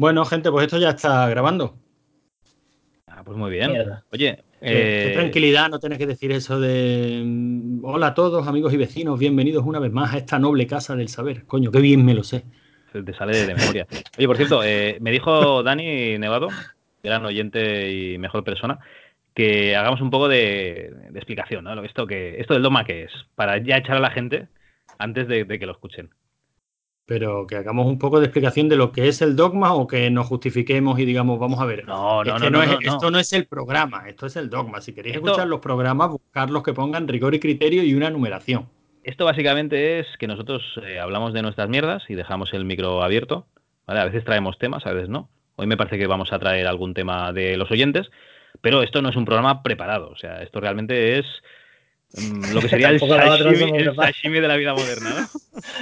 Bueno, gente, pues esto ya está grabando. Ah, pues muy bien. Mierda. Oye, Qué eh, tranquilidad, no tenés que decir eso de mm, hola a todos, amigos y vecinos, bienvenidos una vez más a esta noble casa del saber. Coño, qué bien me lo sé. te sale de memoria. Oye, por cierto, eh, me dijo Dani Nevado, gran oyente y mejor persona, que hagamos un poco de, de explicación, ¿no? Lo- Esto, que, esto del dogma que es, para ya echar a la gente antes de, de que lo escuchen. Pero que hagamos un poco de explicación de lo que es el dogma o que nos justifiquemos y digamos, vamos a ver. No, no, no, es-. Esto no es el programa, esto es el dogma. Si queréis Esto- escuchar los programas, buscar los que pongan rigor y criterio y una numeración. Esto básicamente es que nosotros eh, hablamos de nuestras mierdas y dejamos el micro abierto. ¿vale? A veces traemos temas, a veces no. Hoy me parece que vamos a traer algún tema de los oyentes, pero esto no es un programa preparado. O sea, esto realmente es lo que sería el sashimi, el de la vida moderna.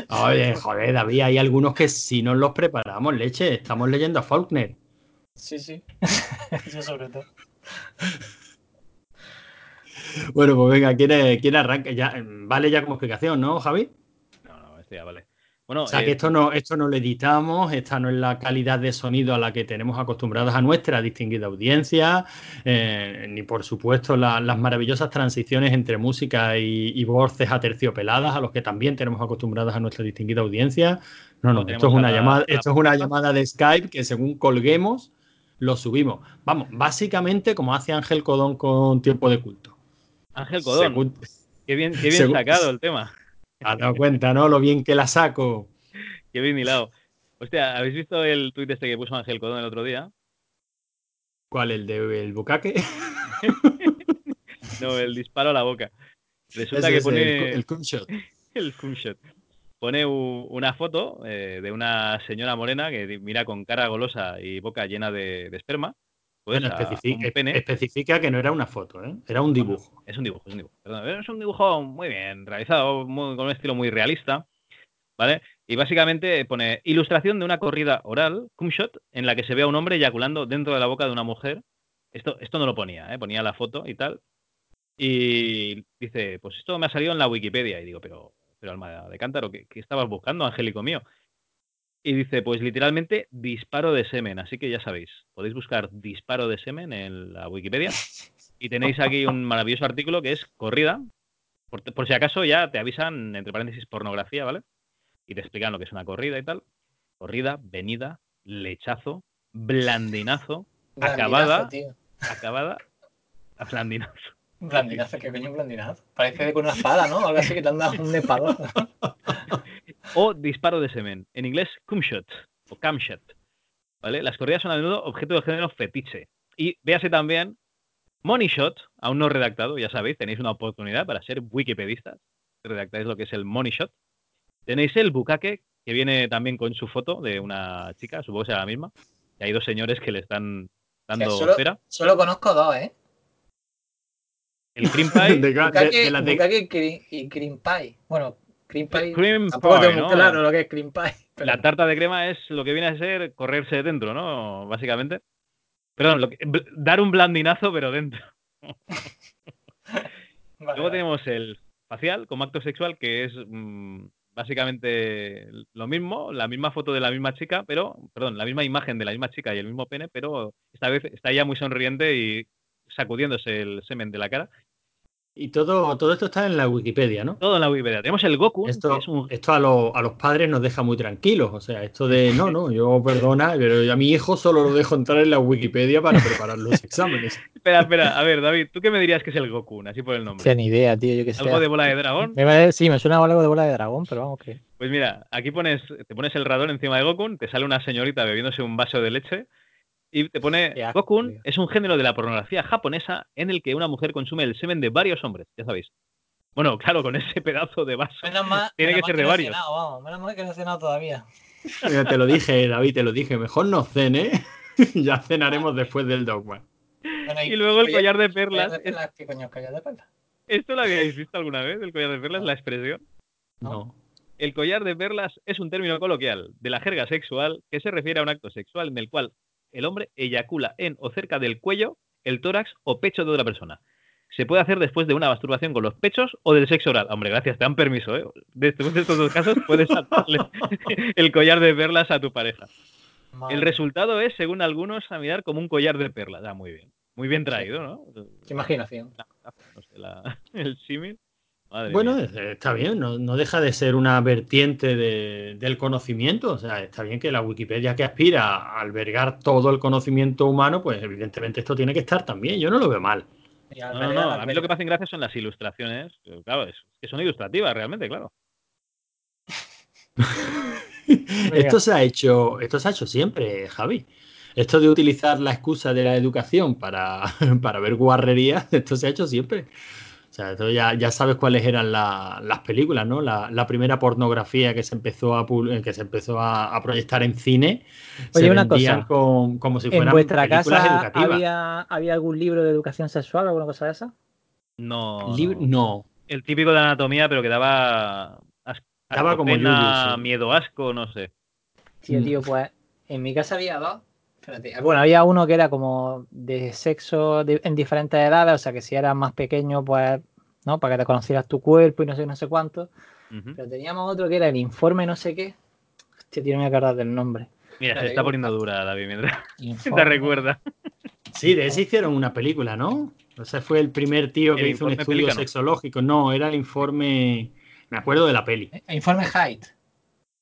¿no? Oye, joder, David, hay algunos que si nos los preparamos, leche, estamos leyendo a Faulkner. Sí, sí. Eso sobre todo. Bueno, pues venga, ¿quién, quién arranca? Ya, mm, vale ya como explicación, ¿no, Javi? No, no, esto ya vale. Bueno, O sea, eh, que esto no, esto no lo editamos, esta no es la calidad de sonido a la que tenemos acostumbrados a nuestra distinguida audiencia, eh, ni por supuesto la- las maravillosas transiciones entre música y, y voces aterciopeladas a los que también tenemos acostumbrados a nuestra distinguida audiencia. No, no, No esto es una la- llamada, la esto es una llamada de Skype que según colguemos lo subimos. Vamos, básicamente como hace Ángel Codón con Tiempo de Culto. Ángel Codón, Según- qué bien, qué bien según- sacado el tema. ¿Te has dado cuenta, no? Lo bien que la saco. Qué bien hilado. Hostia, ¿habéis visto el tuit este que puso Ángel Codón el otro día? ¿Cuál? ¿El del bucaque? No, el disparo a la boca. Resulta Ese que pone el, el cum shot. el screenshot. Pone una foto eh, de una señora morena que mira con cara golosa y boca llena de, de esperma. Bueno, especifica, un pene. especifica que no era una foto, ¿eh? era un dibujo. Es un dibujo, es un dibujo. Perdón, es un dibujo muy bien realizado, muy- con un estilo muy realista. ¿Vale? Y básicamente pone ilustración de una corrida oral, cum shot, en la que se ve a un hombre eyaculando dentro de la boca de una mujer. Esto, esto no lo ponía, ¿eh? ponía la foto y tal. Y dice, pues esto me ha salido en la Wikipedia. Y digo, pero, pero alma de cántaro, ¿qué, qué estabas buscando, Angélico mío? Y dice, pues literalmente disparo de semen. Así que ya sabéis, podéis buscar disparo de semen en la Wikipedia. Y tenéis aquí un maravilloso artículo que es corrida. Por, por si acaso ya te avisan, entre paréntesis, pornografía, ¿vale? Y te explican lo que es una corrida y tal. Corrida, venida, lechazo, blandinazo, Acabada. Blandinazo, tío. acabada, blandinazo. Blandinazo, ¿qué coño blandinazo? Parece con una espada, ¿no? Algo así que te han dado un espadón. O disparo de semen. En inglés, cum shot o cam shot. ¿Vale? Las corridas son a menudo objeto de género fetiche. Y véase también money shot, aún no redactado, ya sabéis, tenéis una oportunidad para ser wikipedistas. Redactáis lo que es el money shot. Tenéis el bucaque, que viene también con su foto de una chica, supongo que será la misma. Y hay dos señores que le están dando Que solo- cera. Solo conozco dos, ¿eh? El cream pie. De, de- Bukake, de las de- y cream pie. Bueno, cream pie. cream Tampoco pie, tengo ¿no? muy claro lo que es cream pie. pero- La tarta de crema es lo que viene a ser correrse de dentro, ¿no? Básicamente. Perdón, lo que- dar un blandinazo, pero dentro. Vale, Luego vale. tenemos el facial como acto sexual, que es mm, básicamente lo mismo, la misma foto de la misma chica, pero, perdón, la misma imagen de la misma chica y el mismo pene, pero esta vez está ella muy sonriente y sacudiéndose el semen de la cara. Y todo, todo esto está en la Wikipedia, ¿no? Todo en la Wikipedia. Tenemos el Goku, que Esto, es un esto a, los- a los padres nos deja muy tranquilos. O sea, esto de no, no, yo perdona, pero a mi hijo solo lo dejo entrar en la Wikipedia para preparar los exámenes. Espera, espera, a ver, David, ¿tú qué me dirías que es el Goku? Así por el nombre. Hostia, ni idea, tío. Yo que sé. ¿Algo de bola de dragón? Me sí, me suena algo de bola de dragón, pero vamos que. Pues mira, aquí pones, te pones el radón encima de Goku, te sale una señorita bebiéndose un vaso de leche y te pone Qué asco, Goku tío. es un género de la pornografía japonesa en el que una mujer consume el semen de varios hombres, ya sabéis. Bueno, claro, con ese pedazo de vaso. Menos mal, Tiene menos que ser de no he varios. cenado, vamos, menos mal que no he cenado todavía. Mira, te lo dije, David, te lo dije. Mejor no cene. ya cenaremos después del dogma. Bueno, Y luego el collar de collar perlas. de perlas, ¿Qué coño es collar de perlas? ¿Esto lo habíais visto alguna vez, el collar de perlas, la expresión? No. El collar de perlas es un término coloquial de la jerga sexual que se refiere a un acto sexual en el cual el hombre eyacula en o cerca del cuello, el tórax o pecho de otra persona. Se puede hacer después de una masturbación con los pechos o del sexo oral. Hombre, gracias, te dan permiso, ¿eh? Después de estos dos casos puedes atarle el collar de perlas a tu pareja. Madre El resultado es, según algunos, a mirar como un collar de perlas. Ah, muy bien. Muy bien traído, ¿no? Qué imaginación. No sé, la- el símil. Madre Bueno, mía. eh, está bien, no, no deja de ser una vertiente de- del conocimiento. O sea, está bien que la Wikipedia que aspira a albergar todo el conocimiento humano, pues evidentemente esto tiene que estar también. Yo no lo veo mal. No, no, no. A mí lo que me hacen gracia son las ilustraciones. Claro, es que son ilustrativas realmente, claro. Esto se ha hecho, esto se ha hecho siempre, Javi. Esto de utilizar la excusa de la educación para, para ver guarrerías, esto se ha hecho siempre. O sea, esto ya, ya sabes cuáles eran la- las películas, ¿no? La, la primera pornografía que se empezó a pub- que se empezó a, a proyectar en cine. Oye, se una cosa. con- como si ¿En fueran vuestra películas casa educativas. había, había algún libro de educación sexual o alguna cosa de esa? No. Lib- no. no. El típico de anatomía, pero que daba. as- Daba como sí. miedo, asco, no sé. Tío, Mm. tío, pues en mi casa había dos. Espérate, bueno, había uno que era como de sexo de- en diferentes edades, o sea que si eras más pequeño, pues, ¿no? Para que te conocieras tu cuerpo y no sé, no sé cuánto. Pero teníamos otro que era el informe no sé qué. Hostia, tío, no me voy a acordar del nombre. Mira, se está poniendo dura, David, mientras te recuerda. Sí, de ese hicieron una película, ¿no? Ese fue el primer tío que El hizo un estudio Pelícano. sexológico. No, era el informe. Me acuerdo de la peli. Eh, Informe Height.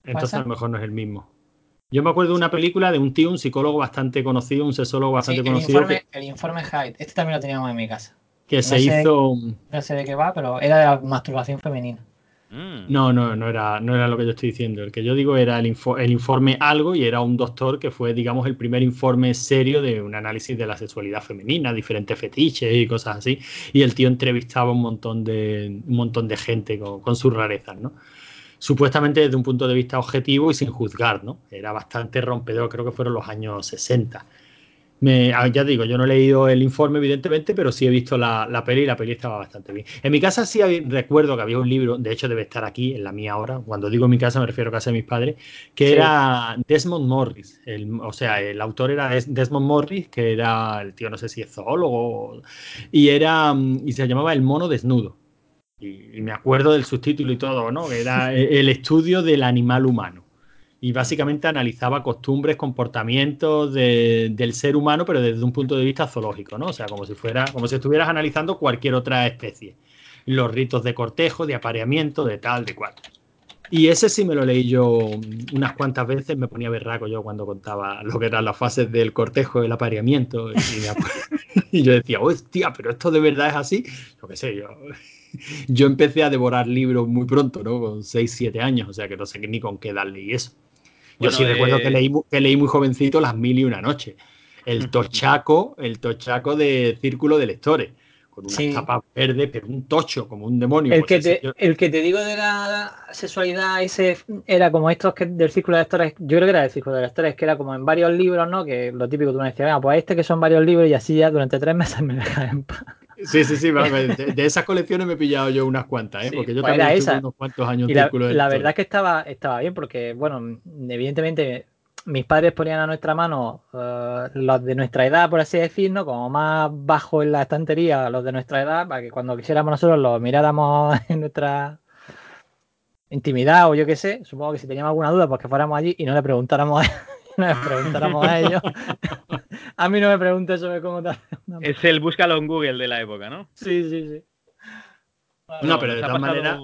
Entonces a lo mejor no es el mismo. Yo me acuerdo de una película de un tío, un psicólogo bastante conocido, un sexólogo Sí, bastante el, conocido, informe, que, el informe Height. Este también lo teníamos en mi casa. que se sé- hizo. No sé de qué va, pero era de la masturbación femenina. Mm. No, no, no era, no era lo que yo estoy diciendo. El que yo digo era el, info- el informe algo y era un doctor que fue, digamos, el primer informe serio de un análisis de la sexualidad femenina, diferentes fetiches y cosas así. Y el tío entrevistaba un montón de, un montón de gente con, con sus rarezas, ¿no? Supuestamente desde un punto de vista objetivo y sin juzgar, ¿no? Era bastante rompedor, creo que fueron los años 60. Me, ah, ya digo, yo no he leído el informe, evidentemente, pero sí he visto la, la peli y la peli estaba bastante bien. En mi casa sí había- recuerdo que había un libro, de hecho debe estar aquí, en la mía ahora, cuando digo mi casa me refiero a casa de mis padres, que Sí. era Desmond Morris. El- o sea, el autor era Des- Desmond Morris, que era el tío, no sé si es zoólogo, y era mm, y se llamaba El mono desnudo. Y, y me acuerdo del subtítulo y todo, ¿no? Era e- el estudio del animal humano. Y básicamente analizaba costumbres, comportamientos de- del ser humano, pero desde un punto de vista zoológico, ¿no? O sea, como si fuera, como si estuvieras analizando cualquier otra especie. Los ritos de cortejo, de apareamiento, de tal, de cual. Y ese sí me lo leí yo unas cuantas veces, me ponía berraco yo cuando contaba lo que eran las fases del cortejo, el apareamiento. Y, y yo decía, hostia, pero esto de verdad es así. Yo qué sé, yo, yo empecé a devorar libros muy pronto, ¿no? Con 6, 7 años, o sea que no sé ni con qué edad leí eso. Yo Bueno, sí recuerdo eh, que leí, mu- que leí muy jovencito Las Mil y Una Noche. El tochaco, el tochaco de Círculo de Lectores. Con unas Sí. tapas verdes, pero un tocho, como un demonio. El Pues que, te, el que te digo de la sexualidad, ese era como estos que del círculo de lectores, yo creo que era del círculo de lectores, que era como en varios libros, ¿no? Que lo típico tú me decías, venga, pues este que son varios libros y así ya durante tres meses me dejas en paz. Sí, sí, sí. De, esas colecciones me he pillado yo unas cuantas, ¿eh? Sí, Porque yo pues también estuve esa. unos cuantos años Y en la, Círculo de la verdad es que estaba, estaba bien, porque, bueno, evidentemente mis padres ponían a nuestra mano eh, los de nuestra edad, por así decirlo, como más bajo en la estantería los de nuestra edad, para que cuando quisiéramos nosotros los miráramos en nuestra intimidad o yo qué sé, supongo que si teníamos alguna duda, pues que fuéramos allí y no le preguntáramos a, no le preguntáramos a ellos. a mí no me preguntes sobre cómo tal. Es el búscalo en Google de la época, ¿no? Sí, sí, sí. No, pero de todas pasado- maneras-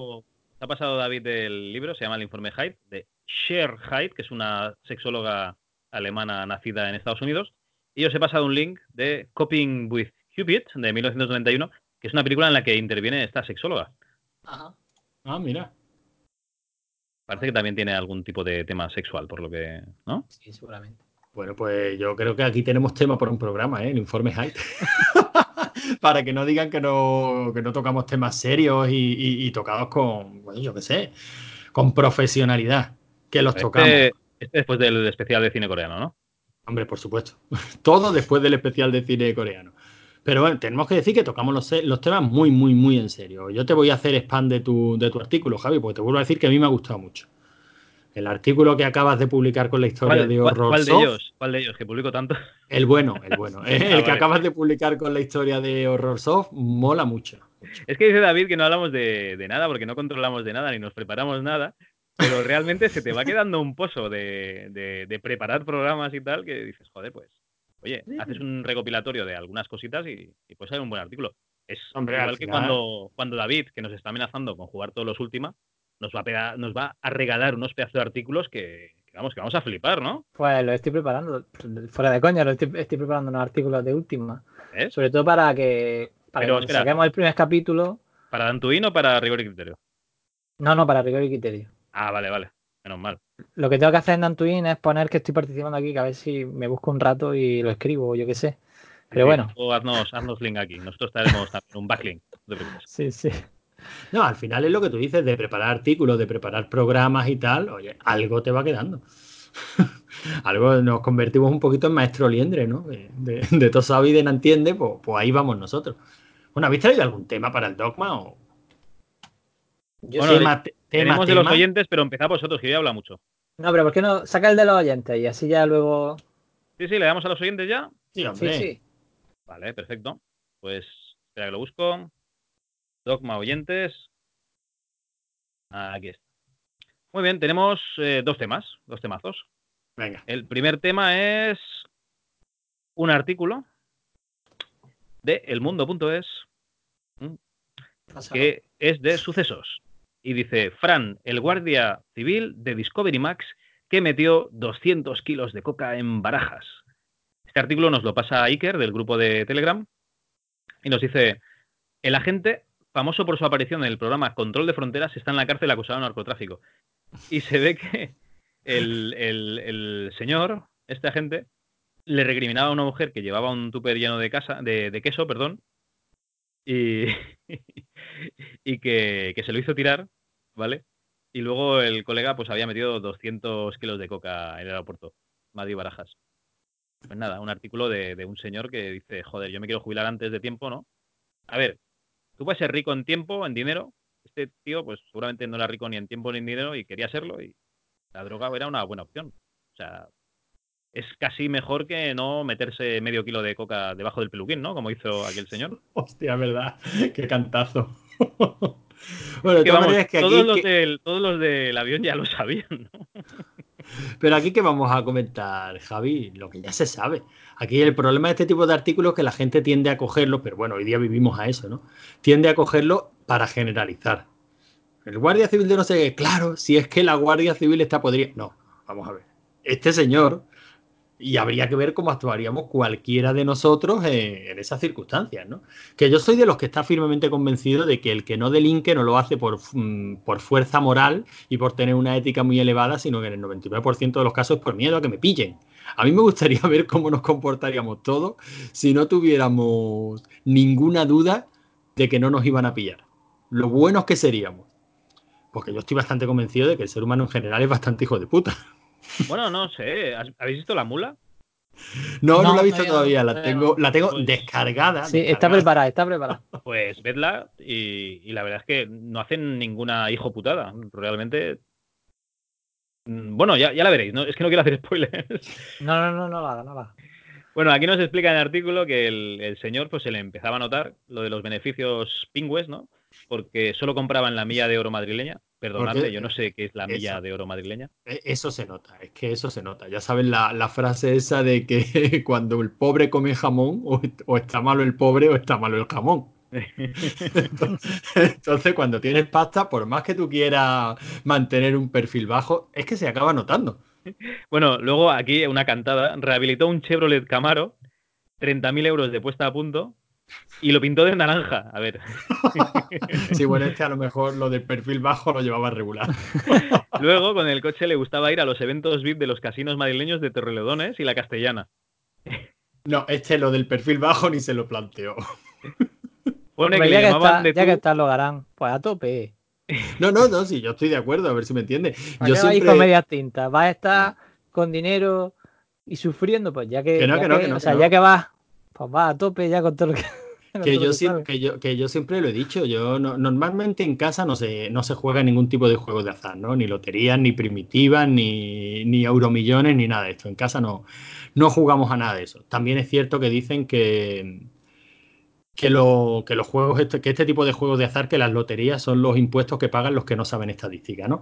ha pasado David del libro, se llama El informe Hyde, de Cher Hyde, que es una sexóloga alemana nacida en Estados Unidos. Y os he pasado un link de Coping with Cupid, de 1991, que es una película en la que interviene esta sexóloga. Ajá. Ah, mira. Parece que también tiene algún tipo de tema sexual, por lo que. ¿No? Sí, seguramente. Bueno, pues yo creo que aquí tenemos tema para un programa, ¿eh? El informe Hyde. para que no digan que no, que no tocamos temas serios y, y- y tocados con, bueno, yo qué sé, con profesionalidad. Que los tocamos. Este, este después del especial de cine coreano, ¿no? Hombre, por supuesto. Todo después del especial de cine coreano. Pero bueno, tenemos que decir que tocamos los, los temas muy, muy, muy en serio. Yo te voy a hacer spam de tu, de tu artículo, Javi, porque te vuelvo a decir que a mí me ha gustado mucho. El artículo que acabas de publicar con la historia ¿Cuál, de Horror cuál de ellos? ¿Cuál de ellos? Que publico tanto. el bueno, el bueno. El, Ah, que vale. acabas de publicar con la historia de Horror Soft mola mucho. Es que dice David que no hablamos de, de nada porque no controlamos de nada ni nos preparamos nada. pero realmente se te va quedando un pozo de, de- de preparar programas y tal que dices, joder, pues, oye, Sí. haces un recopilatorio de algunas cositas y, y puede salir un buen artículo. Es Hombre, igual que cuando, cuando David, que nos está amenazando con jugar todos los últimos, nos va a, nos va a regalar unos pedazos de artículos que, que vamos, que vamos a flipar, ¿no? Pues lo estoy preparando, fuera de coña, lo estoy, estoy preparando unos artículos de última. Sobre todo para que, para que Pero, cuando espera. saquemos el primer capítulo. ¿Para Dantuin o para rigor y criterio? No, no, para rigor y criterio. Ah, vale, vale. Menos mal. Lo que tengo que hacer en Dantuin es poner que estoy participando aquí, que a ver si me busco un rato y lo escribo, o yo qué sé. Pero Sí, bueno, tú haznos, haznos link aquí. Nosotros traeremos también un backlink. no sí, sí. No, al final es lo que tú dices de preparar artículos, de preparar programas y tal. Oye, algo te va quedando. algo nos convertimos un poquito en maestro liendre, ¿no? De, de, de todo sabe y de no entiende, pues, pues ahí vamos nosotros. Bueno, ¿habéis traído algún tema para el dogma? O... Yo Bueno, sí. Tenemos de los oyentes, pero empezad vosotros, que yo habla mucho. No, pero ¿por qué no saca el de los oyentes y así ya luego. Sí, sí, le damos a los oyentes ya. Sí, Sí, sí. Vale, perfecto. Pues espera que lo busco. Dogma oyentes. Aquí está. Muy bien, tenemos eh, dos temas, dos temazos. Venga. El primer tema es un artículo de elmundo.es que es de sucesos. Y dice, Fran, el guardia civil de Discovery Max que metió 200 kilos de coca en barajas. Este artículo nos lo pasa Iker del grupo de Telegram y nos dice, el agente, famoso por su aparición en el programa Control de Fronteras, está en la cárcel acusado de narcotráfico. Y se ve que el, el- el señor, este agente, le recriminaba a una mujer que llevaba un tupper lleno de, casa, de queso, perdón, y, y que, que se lo hizo tirar, ¿vale? Y luego el colega pues había metido 200 kilos de coca en el aeropuerto, Madrid Barajas. Pues nada, un artículo de, de un señor que dice, joder, yo me quiero jubilar antes de tiempo, ¿no? A ver, tú puedes ser rico en tiempo, en dinero. Este tío, pues seguramente no era rico ni en tiempo ni en dinero y quería serlo y la droga era una buena opción. O sea, es casi mejor que no meterse medio kilo de coca debajo del peluquín, ¿no? Como hizo aquel señor. Hostia, verdad. Qué cantazo. bueno, de Que vamos, maneras que todos, aquí. los que- del, todos los del avión ya lo sabían, ¿no? Pero aquí que vamos a comentar, Javi, lo que ya se sabe. Aquí el problema de este tipo de artículos es que la gente tiende a cogerlo, pero bueno, hoy día vivimos a eso, ¿no? Tiende a cogerlo para generalizar. El guardia civil de no sé qué, claro, si es que la guardia civil está podrida. No, vamos a ver. Este señor, y habría que ver cómo actuaríamos cualquiera de nosotros en, esas circunstancias, ¿no? Que yo soy de los que está firmemente convencido de que el que no delinque no lo hace por, mm, por fuerza moral y por tener una ética muy elevada, sino que en el 99% de los casos es por miedo a que me pillen. A mí me gustaría ver cómo nos comportaríamos todos si no tuviéramos ninguna duda de que no nos iban a pillar. Lo buenos que seríamos. Porque yo estoy bastante convencido de que el ser humano en general es bastante hijo de puta. Bueno, no sé. ¿has- ¿Habéis visto la mula? No, no, No, la he visto todavía la tengo, la tengo Pues- descargada. Sí, está preparada, está preparada. Pues vedla y, y la verdad es que no hacen ninguna hijo putada. Realmente. Bueno, ya, ya la veréis. ¿no? Es que no quiero hacer spoilers. No, no, no, no haga, no haga. Bueno, aquí nos explica en el artículo que el, el señor pues se le empezaba a notar lo de los beneficios pingües, ¿no? Porque solo compraban la milla de oro madrileña. Perdonadme, yo no sé qué es la eso. milla de oro madrileña. E- Eso se nota, es que eso se nota. Ya sabes la, la frase esa de que cuando el pobre come jamón, o, o está malo el pobre o está malo el jamón. Entonces, cuando tienes pasta, por más que tú quieras mantener un perfil bajo, es que se acaba notando. Bueno, luego aquí una cantada. Rehabilitó un Chevrolet Camaro, 30.000 euros de puesta a punto, y lo pintó de naranja. A ver. Sí, bueno, este a lo mejor lo del perfil bajo lo llevaba regular. Luego, con el coche le gustaba ir a los eventos VIP de los casinos madrileños de Torrelodones y la Castellana. No, este lo del perfil bajo ni se lo planteó. Pone que ya, le que está, de ya que tú. está, lo harán. Pues a tope. No, no, no, sí, yo estoy de acuerdo, a ver si me entiende. ¿Para Yo siempre... con medias tintas? ¿Vas a estar con dinero y sufriendo? Pues ya que. Que no, ya que no, que no, o que sea, no. ya que vas, pues vas a tope ya con todo lo que. Que yo, siempre, sabes. que, yo, que yo siempre lo he dicho, yo no- normalmente en casa no se, no se juega ningún tipo de juego de azar, ¿no? Ni loterías, ni primitivas, ni, ni euromillones, ni nada de esto. En casa no, no jugamos a nada de eso. También es cierto que dicen que, que, lo- que los juegos, este, que este tipo de juegos de azar, que las loterías son los impuestos que pagan los que no saben estadística, ¿no?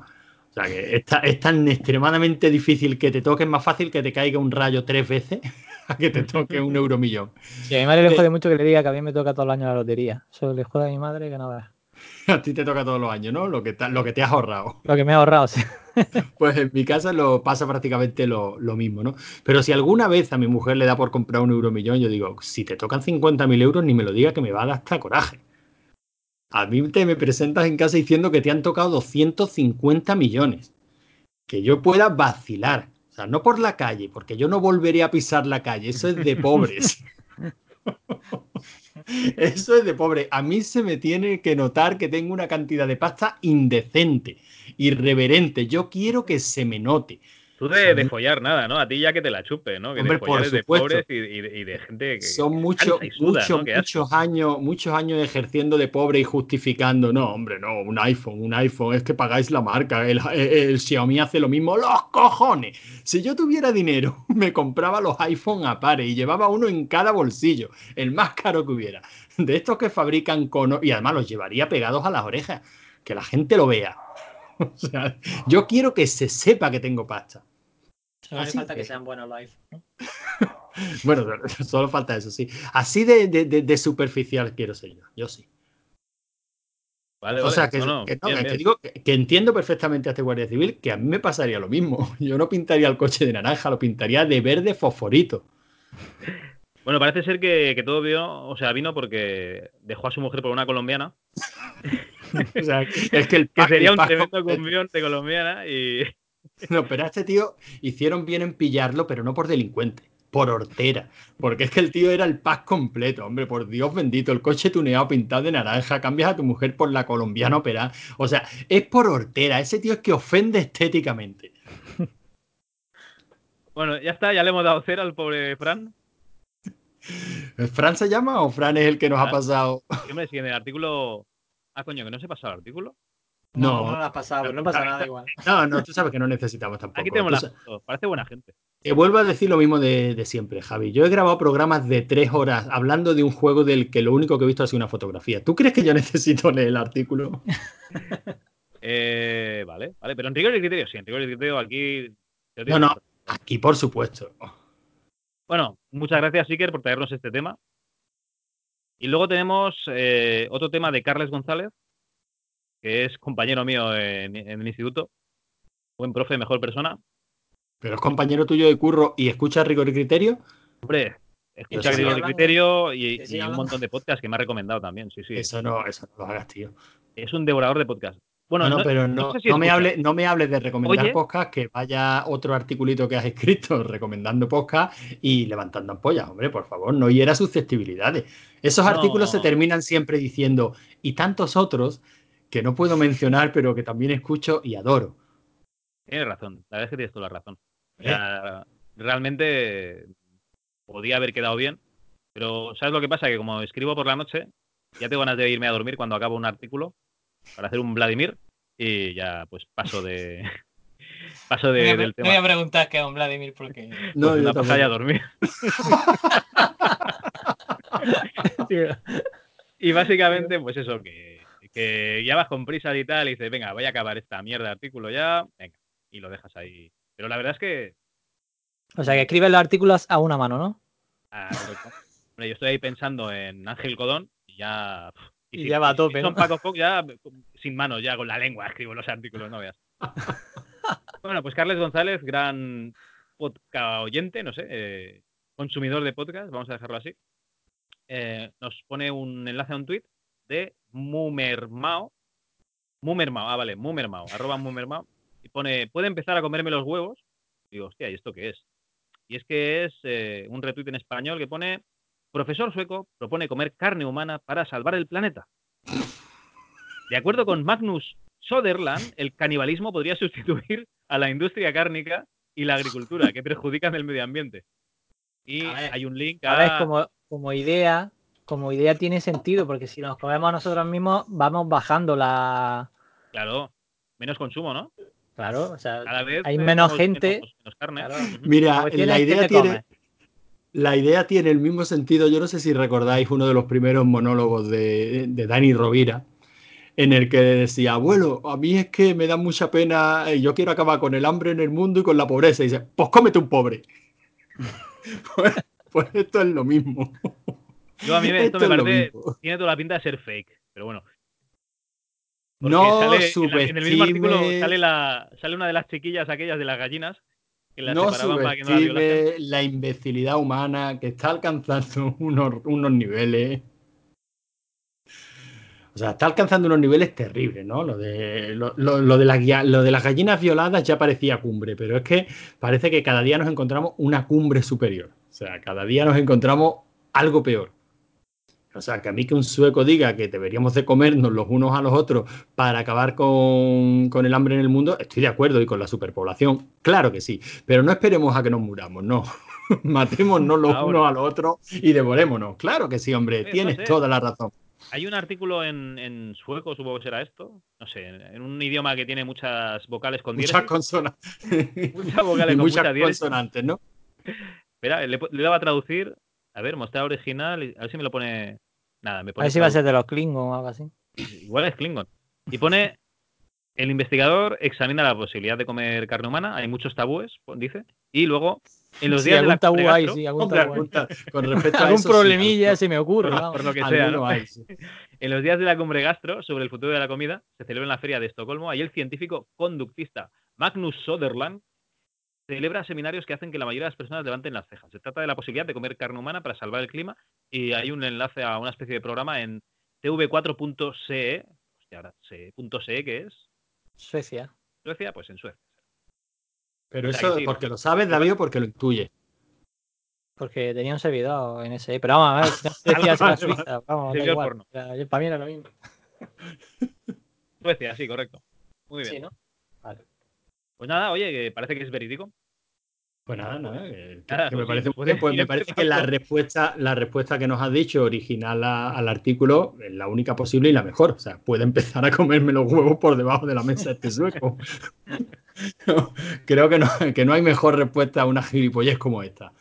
O sea que es, es tan extremadamente difícil que te toque, es más fácil que te caiga un rayo tres veces a que te toque un euromillón. Sí, a mi madre le Eh, jode mucho que le diga que a mí me toca todos los años la lotería. Eso le jode a mi madre que no veas. A ti te toca todos los años, ¿no? Lo que, lo que te has ahorrado. Lo que me he ahorrado, sí. Pues en mi casa lo pasa prácticamente lo, lo mismo, ¿no? Pero si alguna vez a mi mujer le da por comprar un euromillón, yo digo, si te tocan 50.000 euros, ni me lo diga que me va a dar hasta coraje. A mí te me presentas en casa diciendo que te han tocado 250 millones. Que yo pueda vacilar. Sea, no por la calle, porque yo no volveré a pisar la calle. Eso es de pobres. Eso es de pobre. A mí se me tiene que notar que tengo una cantidad de pasta indecente, irreverente. Yo quiero que se me note. Tú de, de follar nada, ¿no? A ti ya que te la chupe, ¿no? Que Hombre, de follar por es de supuesto. pobres y, y- y de gente que. Son que muchos, años, muchos años ejerciendo de pobre y justificando. No, hombre, no, un iPhone, un iPhone, es que pagáis la marca. El, el- el Xiaomi hace lo mismo. ¡Los cojones! Si yo tuviera dinero, me compraba los iPhone a pares y llevaba uno en cada bolsillo, el más caro que hubiera. De estos que fabrican con. Y además los llevaría pegados a las orejas, que la gente lo vea. O sea, yo quiero que se sepa que tengo pasta. Solo Así hace falta que- que sean buenos ¿no? Bueno, solo falta eso, sí. Así de, de- de- de superficial quiero ser yo. Yo sí. Vale, O vale. sea, que, No, no, que no, bien, es que bien. digo que, que entiendo perfectamente a este guardia civil que a mí me pasaría lo mismo. Yo no pintaría el coche de naranja, lo pintaría de verde fosforito. Bueno, parece ser que, que todo vio, o sea, vino porque dejó a su mujer por una colombiana, O sea, es que el que sería el un tremendo cumbión de colombiana y. No, pero a este tío hicieron bien en pillarlo, pero no por delincuente, por hortera. Porque es que el tío era el pack completo, hombre, por Dios bendito. El coche tuneado pintado de naranja, cambias a tu mujer por la colombiana operada. O sea, es por hortera. Ese tío es que ofende estéticamente. Bueno, ya está, ya le hemos dado cera al pobre Fran. ¿Fran se llama o Fran es el que nos ha Ah. pasado? Hombre, si en el artículo. Ah, coño, que no se pasó el artículo. No, No. no lo has pasado, pero no pasa nada igual. No, no, tú sabes que no necesitamos tampoco. Aquí tenemos la. Parece buena gente. Te vuelvo a decir lo mismo de, de siempre, Javi. Yo he grabado programas de tres horas hablando de un juego del que lo único que he visto ha sido una fotografía. ¿Tú crees que yo necesito leer el artículo? Eh, vale, vale, pero en rigor y criterio, sí, en rigor y criterio aquí. No, no, aquí por supuesto. Bueno, muchas gracias, Iker, por traernos este tema. Y luego tenemos eh, otro tema de Carles González, que es compañero mío en, en el instituto. Buen profe, mejor persona. Pero es compañero tuyo de curro y escucha rigor y criterio. Hombre, escucha Rigor y criterio y, un montón de podcasts que me ha recomendado también. Sí, sí. Eso no, eso no lo hagas, tío. Es un devorador de podcasts. Bueno, no, no, pero no, sé si no me hable, no me hables de recomendar Oye. podcast, que vaya otro articulito que has escrito recomendando podcast y levantando ampollas, hombre, por favor, no hiera susceptibilidades. Esos No. artículos se terminan siempre diciendo, y tantos otros que no puedo mencionar, pero que también escucho y adoro. Tienes razón, la verdad es que tienes toda la razón. O ¿Eh? sea, realmente podía haber quedado bien, pero ¿sabes lo que pasa? Que como escribo por la noche, ya tengo ganas de irme a dormir cuando acabo un artículo para hacer un Vladimir y ya pues paso de paso de- No voy a- del tema. voy a preguntar qué es un Vladimir porque. No, Pues yo una paja y a dormir. Y básicamente, pues eso, que, que ya vas con prisa y tal, y dices, venga, voy a acabar esta mierda de artículo ya, venga, y lo dejas ahí. Pero la verdad es que O sea, que escribes los artículos a una mano, ¿no? Ah. Hombre, yo estoy ahí pensando en Ángel Codón y ya. Y ya va a tope, si son ¿no? Paco Fox, ya sin manos, ya con la lengua escribo los artículos, no veas. bueno, pues Carles González, gran podcast oyente, no sé, eh, consumidor de podcast, vamos a dejarlo así. eh, nos pone un enlace a un tweet de Mumermao. Mumermao, ah, vale, Mumermao, arroba Mumermao. Y pone, puede empezar a comerme los huevos. Digo, hostia, ¿y esto qué es? Y es que es eh, un retweet en español que pone, profesor sueco propone comer carne humana para salvar el planeta. De acuerdo con Magnus Soderland, el canibalismo podría sustituir a la industria cárnica y la agricultura, que perjudican el medio ambiente. Y ver, hay un link A ver, a... como, como idea, como idea tiene sentido, porque si nos comemos a nosotros mismos, vamos bajando la. Claro, menos consumo, ¿no? Claro, o sea, Cada vez hay menos gente. menos- menos carne. Claro. Ujú. Mira, la idea tiene, la idea tiene el mismo sentido. Yo no sé si recordáis uno de los primeros monólogos de, de Dani Rovira, en el que decía, abuelo, a mí es que me da mucha pena, eh, yo quiero acabar con el hambre en el mundo y con la pobreza. Y dice, pues cómete un pobre. pues, pues esto es lo mismo. Yo a mí esto, me parece, tiene toda la pinta de ser fake, pero bueno. Porque No sale en, la- en el mismo artículo sale, la, sale una de las chiquillas aquellas de las gallinas que las No separaban para que no subestime la imbecilidad humana que está alcanzando unos, unos niveles. O sea, está alcanzando unos niveles terribles, ¿no? Lo de, lo, lo- lo de, las, lo de las gallinas violadas ya parecía cumbre, pero es que parece que cada día nos encontramos una cumbre superior. O sea, cada día nos encontramos algo peor. O sea, que a mí que un sueco diga que deberíamos de comernos los unos a los otros para acabar con, con el hambre en el mundo, estoy de acuerdo y con la superpoblación, claro que sí, pero no esperemos a que nos muramos, no. Matémonos los Ahora. unos a los otros y devorémonos. Claro que sí, hombre, tienes sé. toda la razón. Hay un artículo en, en sueco, supongo que será esto. No sé, en un idioma que tiene muchas vocales con Muchas consonantes. Muchas vocales y con muchas consonantes, ¿no? Espera, le, le daba a traducir. A ver, mostrar original. A ver si me lo pone. Nada, me A pone. ver si va a ser de los Klingon o algo así. Igual es Klingon. Y pone. El investigador examina la posibilidad de comer carne humana. Hay muchos tabúes, dice. Y luego, en los Sí, días de la tabú cumbre hay, sí, algún Hombre, tabú hay. con respecto a Algún eso, sí, problemilla algún- se me ocurre. por, lo que sea, alguno ¿no? hay, sí. En los días de la cumbre gastro sobre el futuro de la comida, se celebra en la feria de Estocolmo. Ahí el científico conductista Magnus Soderland celebra seminarios que hacen que la mayoría de las personas levanten las cejas. Se trata de la posibilidad de comer carne humana para salvar el clima y hay un enlace a una especie de programa en tv4.ce, hostia, ahora, .ce, que es Suecia. Suecia, pues en Suecia. Pero O sea, eso sí. porque lo sabes, David, o porque lo intuye. Porque tenía un servidor en ese. Pero vamos a ver, si no Suecia será vale, Suiza. Vamos, da igual. porno. O sea, yo- para mí era lo mismo. Suecia, sí, correcto. Muy bien. Sí, ¿no? Pues nada, oye, que parece que es verídico. Pues nada, nada. que- que Nada, me parece, muy pues bien, pues me parece que la respuesta, la respuesta que nos has dicho original a- al artículo es la única posible y la mejor. O sea, puede empezar a comerme los huevos por debajo de la mesa este sueco. No, creo que no, que no hay mejor respuesta a una gilipollez como esta.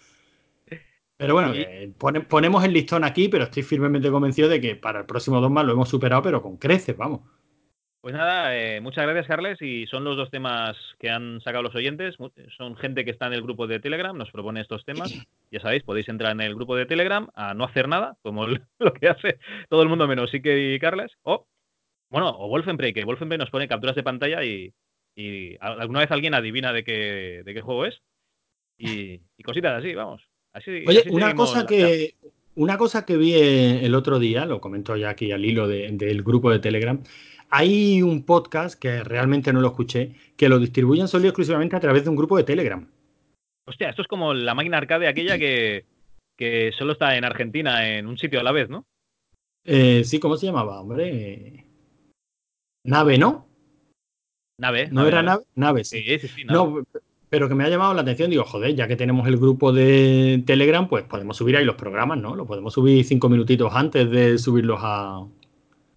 Pero bueno, pone- ponemos el listón aquí, pero estoy firmemente convencido de que para el próximo dos más lo hemos superado, pero con creces, vamos. Pues nada, eh, muchas gracias, Carles. Y son los dos temas que han sacado los oyentes. Son gente que está en el grupo de Telegram, nos propone estos temas. Ya sabéis, podéis entrar en el grupo de Telegram a no hacer nada, como lo que hace todo el mundo menos Ike y Carles. O, bueno, o Wolfenprey, que Wolfenprey nos pone capturas de pantalla y, alguna vez alguien adivina de qué, de qué juego es. Y, y cositas así, vamos. Así, Oye, así una cosa que una cosa que vi eh, el otro día, lo comento ya aquí al hilo de- del grupo de Telegram, hay un podcast que realmente no lo escuché, que lo distribuyen solo y exclusivamente a través de un grupo de Telegram. Hostia, esto es como la máquina arcade aquella que, que solo está en Argentina en un sitio a la vez, ¿no? Eh, sí, ¿cómo se llamaba, hombre? Nave, ¿no? Nave. ¿No era nave? Nave, sí. Sí, sí, sí. nave. No, pero que me ha llamado la atención, digo, joder, ya que tenemos el grupo de Telegram, pues podemos subir ahí los programas, ¿no? Lo podemos subir cinco minutitos antes de subirlos a...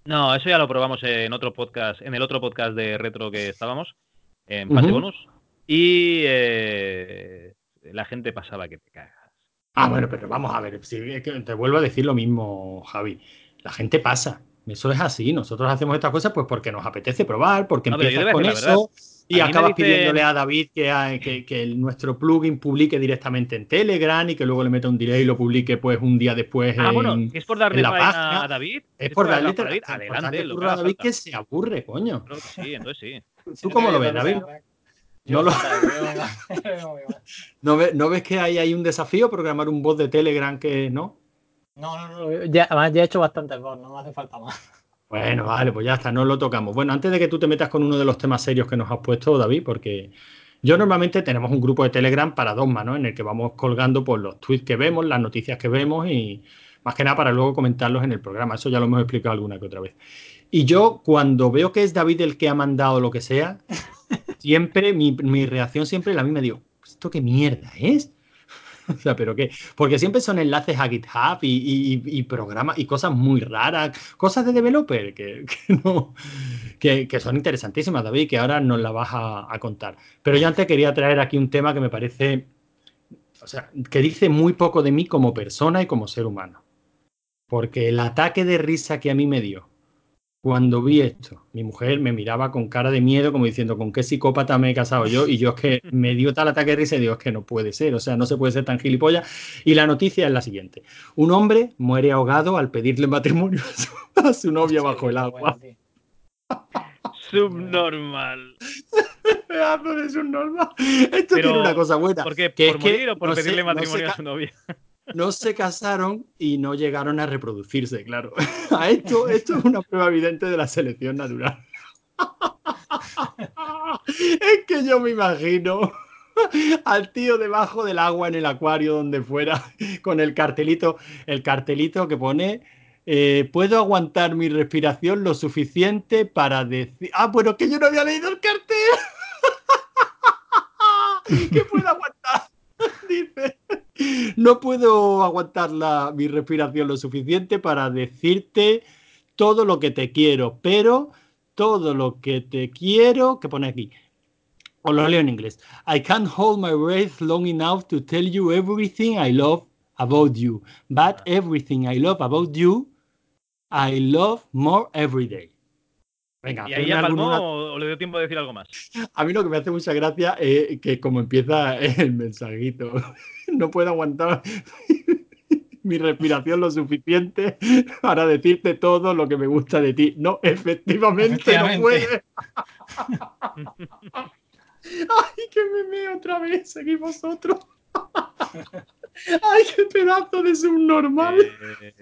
No, eso ya lo probamos en otro podcast, en el otro podcast de retro que estábamos, en Pase. Bonus. Y eh, la gente pasaba que te cagas. Ah, bueno, pero vamos a ver, si, te vuelvo a decir lo mismo, Javi. La gente pasa. Eso es así. Nosotros hacemos estas cosas pues porque nos apetece probar, porque No, empiezas con eso y A acabas pidiéndole a David que, ha- que- que el- nuestro plugin publique directamente en Telegram y que luego le meta un delay y lo publique pues un día después Ah, en, bueno, es por darle en la página. a David. Es por darle a David, adelante, lo que a David que se aburre, coño. Creo que sí, entonces sí. ¿Tú cómo lo ves, David? No lo- ¿No, ve- no ves que ahí hay un desafío programar un bot de Telegram que no? No, no, no. Ya, además, ya he hecho bastantes bots, no me hace falta más. Bueno, vale, pues ya está, no lo tocamos. Bueno, antes de que tú te metas con uno de los temas serios que nos has puesto, David, porque yo normalmente tenemos un grupo de Telegram para Dogma, ¿no? En el que vamos colgando pues, los tweets que vemos, las noticias que vemos y más que nada para luego comentarlos en el programa. Eso ya lo hemos explicado alguna que otra vez. Y yo, cuando veo que es David el que ha mandado lo que sea, siempre, mi, mi reacción siempre es la misma. Digo, ¿esto qué mierda es? O sea, pero qué. Porque siempre son enlaces a GitHub y, programas y cosas muy raras, cosas de developer que, que son interesantísimas, David, que ahora nos la vas a, a contar. Pero yo antes quería traer aquí un tema que me parece, o sea, que dice muy poco de mí como persona y como ser humano. Porque el ataque de risa que a mí me dio Cuando vi esto, mi mujer me miraba con cara de miedo, como diciendo, ¿con qué psicópata me he casado yo? Y yo es que me dio tal ataque de risa y digo, es que no puede ser, o sea, no se puede ser tan gilipollas. Y la noticia es la siguiente: un hombre muere ahogado al pedirle matrimonio a su, a su novia bajo el agua. Subnormal. Pedazo de subnormal. Esto Pero, tiene una cosa buena. ¿Por qué? que ¿Por es que morir o por no pedirle matrimonio a su novia? No se casaron y no llegaron a reproducirse, claro. A esto, esto es una prueba evidente de la selección natural. Es que yo me imagino al tío debajo del agua en el acuario donde fuera con el cartelito, el cartelito que pone eh, puedo aguantar mi respiración lo suficiente para decir ah bueno que yo no había leído el cartel que puedo aguantar dice no puedo aguantar la, mi respiración lo suficiente para decirte todo lo que te quiero, pero todo lo que te quiero, que pone aquí, os lo leo en inglés. I can't hold my breath long enough to tell you everything I love about you, but everything I love about you, I love more every day. Venga, ¿Y ahí ya alguna- palmó o o le dio tiempo de decir algo más? a mí lo que me hace mucha gracia es que como empieza el mensajito, no puedo aguantar mi respiración lo suficiente para decirte todo lo que me gusta de ti. No, efectivamente, no puede. Ay, que me meo otra vez, seguís vosotros. Ay, qué pedazo de subnormal. Eh,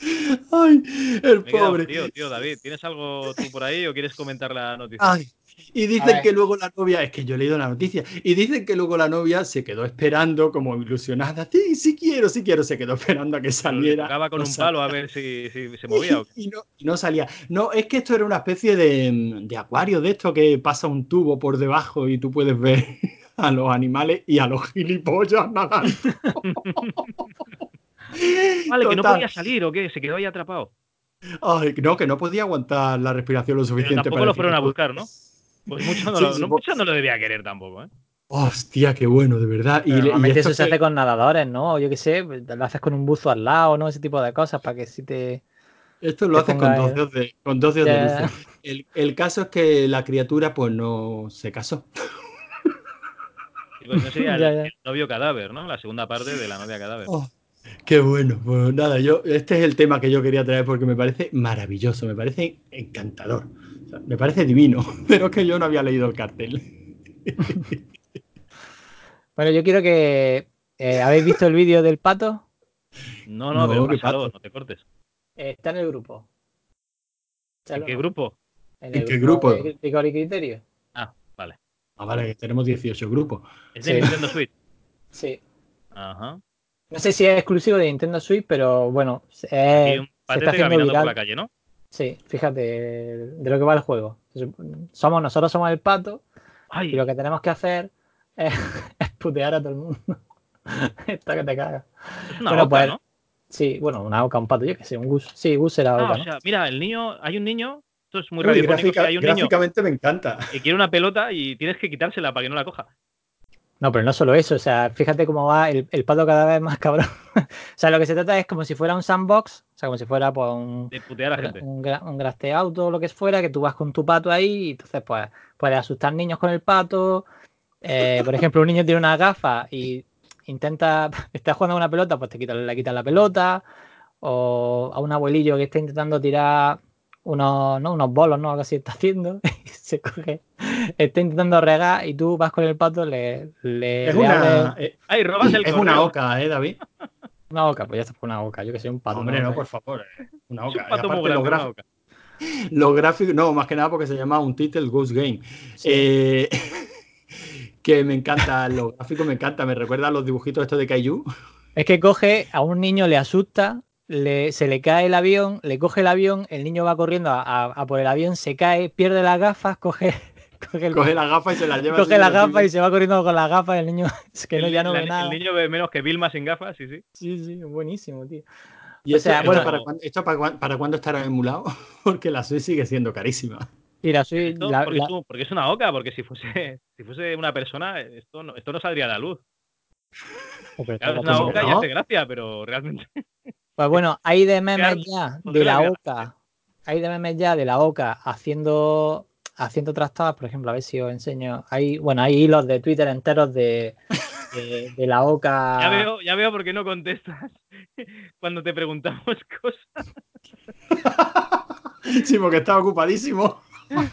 Ay, el me pobre. frío, tío, David. ¿Tienes algo tú por ahí o quieres comentar la noticia? Ay, y dicen que luego la novia, es que yo he leído la noticia, y dicen que luego la novia se quedó esperando como ilusionada. Sí, sí quiero, sí quiero, se quedó esperando a que saliera. tocaba con no un salía. palo a ver si, si se movía o qué. Y no, y no salía. No, es que esto era una especie de, de acuario de esto que pasa un tubo por debajo y tú puedes ver a los animales y a los gilipollas nadando. Vale, que no podía salir o qué, se quedó ahí atrapado. Ay, no, que no podía aguantar la respiración lo Pero suficiente tampoco para lo fueron a buscar, ¿no? Pues mucho no, Sí, lo, sí, no, mucho no lo debía querer tampoco, ¿eh? Hostia, qué bueno, de verdad. Y, Pero y normalmente esto eso se que- hace con nadadores, ¿no? Yo qué sé, pues, lo haces con un buzo al lado, ¿no? Ese tipo de cosas para que si te. Esto lo haces con dos el- dedos de, con dos dedos de Ya. luces. El, el caso es que la criatura pues no se casó. Y pues no sería el, el novio cadáver, ¿no? La segunda parte de la novia cadáver. Oh, qué bueno. Pues nada, yo este es el tema que yo quería traer porque me parece maravilloso, me parece encantador. O sea, me parece divino, pero es que yo no había leído el cartel. Bueno, yo quiero que. eh, ¿Habéis visto el vídeo del pato? No, no, No, pero no te cortes. Eh, está en el grupo. ¿En qué grupo? En ¿En el qué grupo? de y Criterio. Ah, vale. Ah, vale, que tenemos 18 grupos. Es de Sí. Nintendo Switch. Sí. Ajá. No sé si es exclusivo de Nintendo Switch, pero bueno, eh, un se está caminando por viral. la calle, ¿no? Sí, fíjate de lo que va el juego. Somos nosotros somos el pato y lo que tenemos que hacer es, es putear a todo el mundo. Está que te cagas. es una bueno, oca, pues, ¿no? Sí, bueno, una oca, un pato, yo que sé, un gus. Sí, gus era Ah, oca, o ¿no? sea, mira, el niño, hay un niño, esto es muy Uy, radiofónico, gráfica- que hay un niño gráficamente me encanta. que quiere una pelota y tienes que quitársela para que no la coja. No, pero no solo eso, o sea, fíjate cómo va el, el pato cada vez más cabrón. o sea, lo que se trata es como si fuera un sandbox, o sea, como si fuera pues, un, De putear a la gente. un, un graste auto o lo que fuera, que tú vas con tu pato ahí y entonces pues puedes asustar niños con el pato. Eh, por ejemplo, un niño tiene una gafa y intenta, está jugando a una pelota, pues te quita, le quitas la pelota. O a un abuelillo que está intentando tirar unos, ¿no? unos bolos, ¿no? Algo así está haciendo. Y se coge, está intentando regar y tú vas con el pato, le, le, Es le una, eh, Ay, robas el es una oca, ¿eh, David? una boca, pues ya está por una boca, yo que soy un pato. Hombre, ¿no? por favor. eh, Una Es un oca. Y pato muy grande, una oca. los gráficos, no, más que nada porque se llama un title Ghost Game. Sí. Eh, que me encanta, los gráficos me encanta, me recuerda a los dibujitos estos de Kaiju. Es que coge a un niño, le asusta, le, se le cae el avión, le coge el avión, el niño va corriendo a, a- a por el avión, se cae, pierde las gafas, coge, coge, el- Coge las gafas y se las lleva. coge los gafas y se va corriendo con las gafas, el niño no, El, ya no la- ve nada. el niño ve menos que Vilma sin gafas, sí, sí. Sí, sí, buenísimo, tío. ¿Y o esto, sea, esto bueno- para, cuándo, esto para, para cuándo estará emulado? Porque la Switch sigue siendo carísima. Esto, la- porque, la- es un- porque es una oca, porque si fuese, si fuese una persona, esto no, esto no saldría a la luz. Claro, es una ¿cómo oca que y no? hace gracia, pero realmente. Pues bueno, hay de memes ya de la oca hay de memes ya de la boca haciendo haciendo trastadas, por ejemplo, a ver si os enseño. Hay, bueno, hay hilos de Twitter enteros de, de, de la boca. Ya veo, ya veo por qué no contestas cuando te preguntamos cosas. Sí, porque estaba ocupadísimo. No, es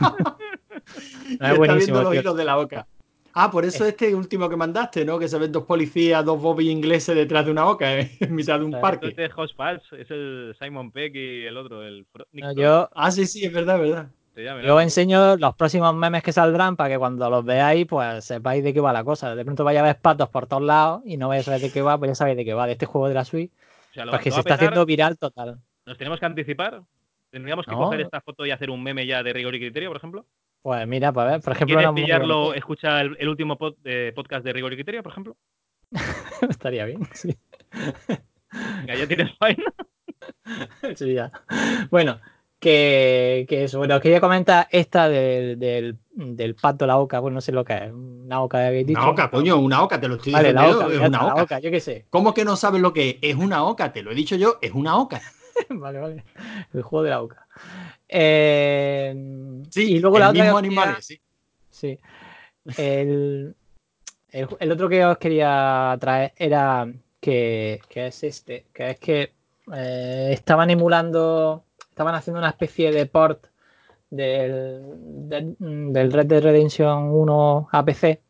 está buenísimo. viendo los tío. hilos de la boca. Ah, por eso este último que mandaste, ¿no? Que se ven dos policías, dos bobbies ingleses detrás de una boca, ¿eh? en mitad de un parque. Este es House es el Simon Peck y el otro, el No, yo, Ah, sí, sí, es verdad, es verdad. yo ¿no? enseño los próximos memes que saldrán para que cuando los veáis, pues sepáis de qué va la cosa. De pronto vaya a ver patos por todos lados y no vais a saber de qué va, pues ya sabéis de qué va, de este juego de la Switch. O sea, lo- Pues se está haciendo viral total. ¿Nos tenemos que anticipar? ¿Tendríamos que No. coger esta foto y hacer un meme ya de rigor y criterio, por ejemplo? Pues mira, para ver, por ejemplo, ¿Quieres pillarlo? Escucha el, el último pod- eh, podcast de rigor y criterio, por ejemplo. estaría bien, sí. Venga, ya tienes vaina. Sí, ya. Bueno, que, que eso. Bueno, os quería comentar esta del, del, del pato, la oca. Bueno, no sé lo que es. Una oca, habéis dicho. Una oca, coño, una oca, te lo estoy Vale, diciendo la yo, oca, es ya una está, la oca. oca, yo qué sé. ¿Cómo que no sabes lo que es? Es una oca, te lo he dicho yo, es una oca. vale, vale. El juego de la oca. Eh, Sí, y luego el la otra mismo os quería- animal, sí. Sí. El, el, el otro que os quería traer era que, que es este, que es que eh, estaban emulando, estaban haciendo una especie de port del, del, del Red Dead Redemption 1 a PC.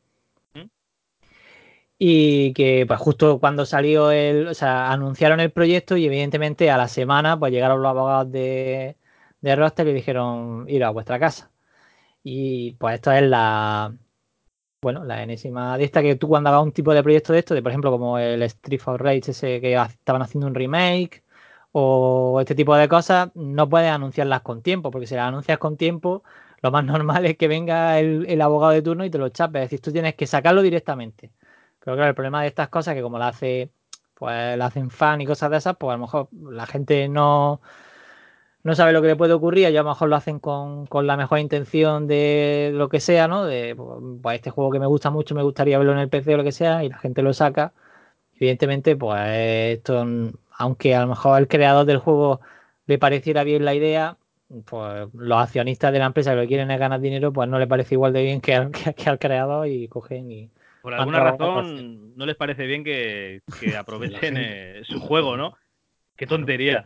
Y que pues justo cuando salió el, o sea, anunciaron el proyecto y evidentemente a la semana pues llegaron los abogados de, de Rockstar y dijeron ir a vuestra casa. Y pues esto es la, bueno, la enésima de esta que tú cuando hagas un tipo de proyecto de esto, de por ejemplo como el Street of Rage ese que estaban haciendo un remake o este tipo de cosas, no puedes anunciarlas con tiempo, porque si las anuncias con tiempo, lo más normal es que venga el, el abogado de turno y te lo chape. Es decir, tú tienes que sacarlo directamente. Pero claro, el problema de estas cosas es que como la hace, pues la hacen fan y cosas de esas, pues a lo mejor la gente no, no sabe lo que le puede ocurrir, y a lo mejor lo hacen con, con la mejor intención de lo que sea, ¿no? De pues este juego que me gusta mucho, me gustaría verlo en el PC o lo que sea, y la gente lo saca. Evidentemente, pues esto, aunque a lo mejor al creador del juego le pareciera bien la idea, pues los accionistas de la empresa que lo quieren es ganar dinero, pues no le parece igual de bien que al, que al creador y cogen y. Por alguna razón no les parece bien que, que aprovechen eh, su juego, ¿no? Qué tontería.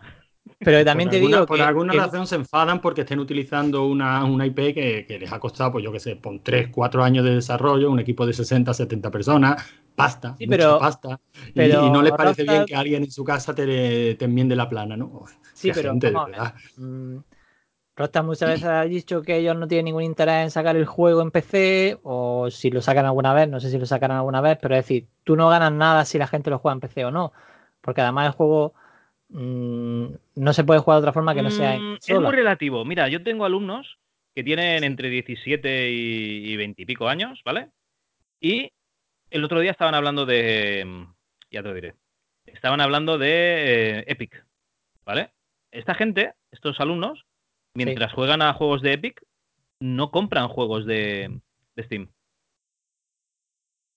Pero también por te alguna, digo por que, alguna que- razón se enfadan porque estén utilizando una, una IP que, que les ha costado, pues yo qué sé, pon 3, 4 años de desarrollo, un equipo de 60, 70 personas, pasta, Sí, mucha pero- pasta. y- pero y, no les parece Rockstar- bien que alguien en su casa te, te enmiende la plana, ¿no? Uf, Sí, pero gente, de vamos a ver. verdad. Mm, Rockstar muchas veces ha dicho que ellos no tienen ningún interés en sacar el juego en PC o si lo sacan alguna vez, no sé si lo sacarán alguna vez, pero es decir, tú no ganas nada si la gente lo juega en PC o no, porque además el juego mm, no se puede jugar de otra forma que no sea en Mm, es muy relativo. Mira, yo tengo alumnos que tienen entre 17 y, y 20 y pico años, ¿vale? Y el otro día estaban hablando de. mm, Ya te lo diré. Estaban hablando de eh, Epic, ¿vale? Esta gente, estos alumnos, mientras juegan a juegos de Epic, no compran juegos de, de Steam,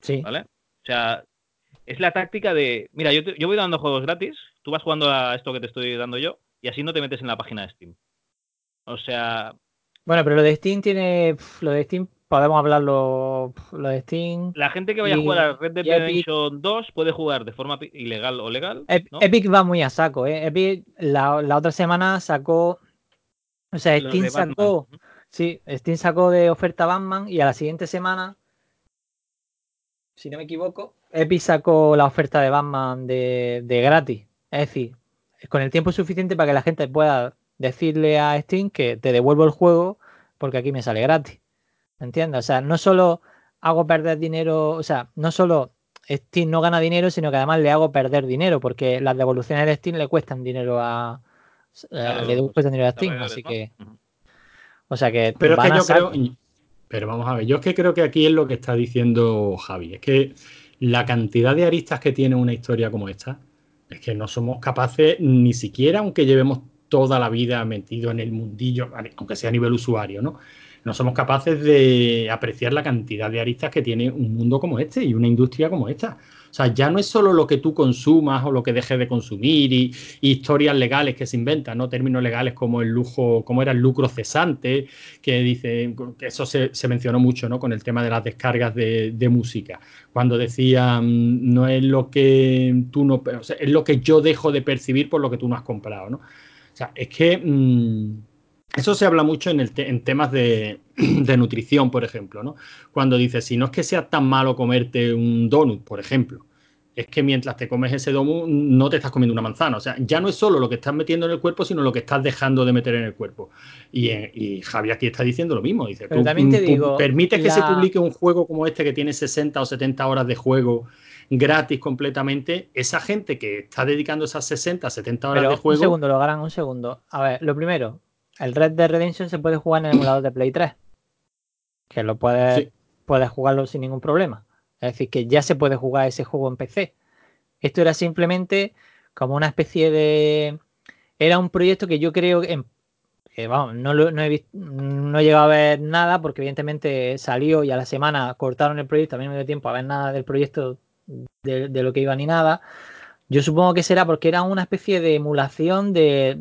Sí, ¿vale? O sea, es la táctica de. Mira, yo, te- yo voy dando juegos gratis, tú vas jugando a esto que te estoy dando yo, y así no te metes en la página de Steam. O sea, bueno, pero lo de Steam tiene, lo de Steam podemos hablarlo, lo de Steam. La gente que vaya a jugar a Red Dead Redemption 2 puede jugar de forma ilegal o legal. Epic va muy a saco, ¿eh? Epic la, la otra semana sacó, o sea, Lo Steam sacó, sí, Steam sacó de oferta Batman y a la siguiente semana, si no me equivoco, Epic sacó la oferta de Batman de, de gratis. Es decir, con el tiempo suficiente para que la gente pueda decirle a Steam que te devuelvo el juego porque aquí me sale gratis. ¿Entiendes? O sea, no solo hago perder dinero, o sea, no solo Steam no gana dinero, sino que además le hago perder dinero, porque las devoluciones de Steam le cuestan dinero a. eh. Pero es que a yo creo. Pero vamos a ver, yo es que creo que aquí es lo que está diciendo Javi. Es que la cantidad de aristas que tiene una historia como esta, es que no somos capaces, ni siquiera aunque llevemos toda la vida metido en el mundillo, aunque sea a nivel usuario, ¿no? No somos capaces de apreciar la cantidad de aristas que tiene un mundo como este y una industria como esta. O sea, ya no es solo lo que tú consumas o lo que dejes de consumir y, historias legales que se inventan, ¿no? Términos legales como el lujo, como era el lucro cesante, que dice, que eso se, mencionó mucho, ¿no? Con el tema de las descargas de, música. Cuando decían, no es lo que tú no, es lo que yo dejo de percibir por lo que tú no has comprado, ¿no? O sea, es que mmm, eso se habla mucho en, el te en temas de, de, nutrición, por ejemplo, ¿no? Cuando dices, si no es que sea tan malo comerte un donut, por ejemplo, es que mientras te comes ese donut no te estás comiendo una manzana. O sea, ya no es solo lo que estás metiendo en el cuerpo, sino lo que estás dejando de meter en el cuerpo. Y, eh, y Javi aquí está diciendo lo mismo. Dice, Pero también te digo, permites que se publique un juego como este que tiene 60 o 70 horas de juego gratis completamente, esa gente que está dedicando esas 60, 70 horas Pero de juego. Un segundo, lo harán un segundo. A ver, lo primero, el Red Dead Redemption se puede jugar en el emulador de Play 3. Que lo puedes, sí. puedes jugarlo sin ningún problema. Es decir, que ya se puede jugar ese juego en PC. Esto era simplemente como una especie de. Era un proyecto que yo creo en, que vamos, no, lo, no, he visto, no, he llegado a ver nada porque evidentemente salió y a la semana cortaron el proyecto, a mí no me dio tiempo a ver nada del proyecto de, de, lo que iba ni nada. Yo supongo que será porque era una especie de emulación de,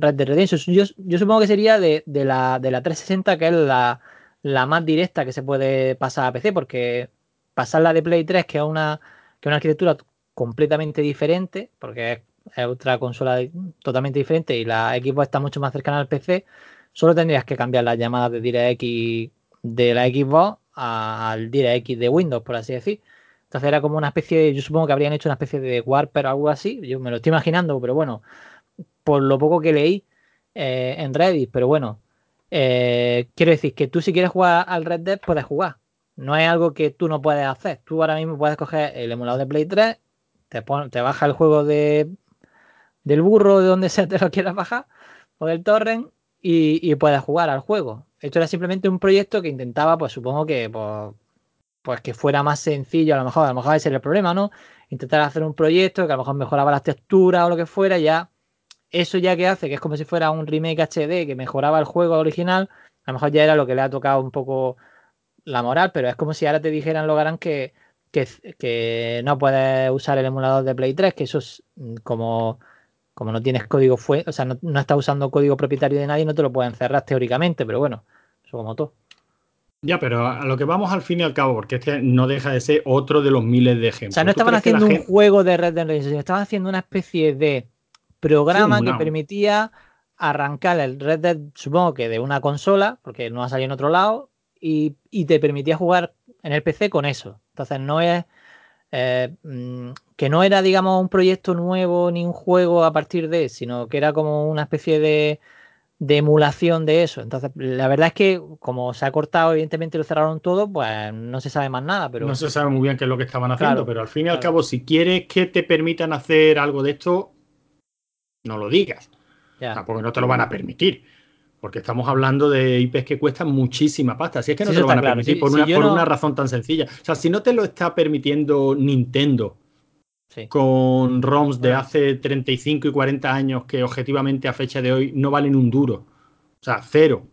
Red Dead Redemption. Yo, supongo que sería de, la, de la 360, que es la, la, más directa que se puede pasar a PC, porque pasarla de Play 3, que es una, que es una arquitectura completamente diferente, porque es, es otra consola totalmente diferente y la Xbox está mucho más cercana al PC, solo tendrías que cambiar las llamadas de DirectX de la Xbox al DirectX de Windows, por así decir. Entonces era como una especie yo supongo que habrían hecho una especie de Warper o algo así, yo me lo estoy imaginando, pero bueno, por lo poco que leí eh, en Reddit, pero bueno, eh, quiero decir que tú si quieres jugar al Red Dead puedes jugar, no es algo que tú no puedes hacer, tú ahora mismo puedes coger el emulador de Play 3, te, pon, te baja el juego de, del burro, de donde sea te lo quieras bajar, o del torrent, y, y puedes jugar al juego. Esto era simplemente un proyecto que intentaba, pues supongo que... Pues, pues que fuera más sencillo, a lo mejor, a lo mejor ese era el problema, ¿no? Intentar hacer un proyecto que a lo mejor mejoraba las texturas o lo que fuera, ya eso ya que hace, que es como si fuera un remake HD que mejoraba el juego original, a lo mejor ya era lo que le ha tocado un poco la moral, pero es como si ahora te dijeran, Logarán, que, que, que no puedes usar el emulador de Play 3, que eso es como, como no tienes código, fue, o sea, no, no estás usando código propietario de nadie, no te lo pueden cerrar teóricamente, pero bueno, eso como todo. Ya, pero a lo que vamos al fin y al cabo, porque este no deja de ser otro de los miles de ejemplos. O sea, no estaban haciendo un gente... juego de Red Dead Redemption, estaban haciendo una especie de programa sí, que permitía arrancar el Red Dead, supongo que de una consola, porque no ha salido en otro lado, y, y te permitía jugar en el PC con eso. Entonces no es eh, que no era, digamos, un proyecto nuevo ni un juego a partir de, sino que era como una especie de de emulación de eso. Entonces, la verdad es que como se ha cortado, evidentemente lo cerraron todo, pues no se sabe más nada. Pero... No se sabe muy bien qué es lo que estaban haciendo, claro, pero al fin y al cabo, si quieres que te permitan hacer algo de esto, no lo digas. Ya. O sea, porque no te lo van a permitir. Porque estamos hablando de IPs que cuestan muchísima pasta. Si es que no sí, te lo van a claro. permitir por, una, por no... una razón tan sencilla. O sea, si no te lo está permitiendo Nintendo, Sí. con ROMs de hace 35 y 40 años que objetivamente a fecha de hoy no valen un duro. O sea, cero.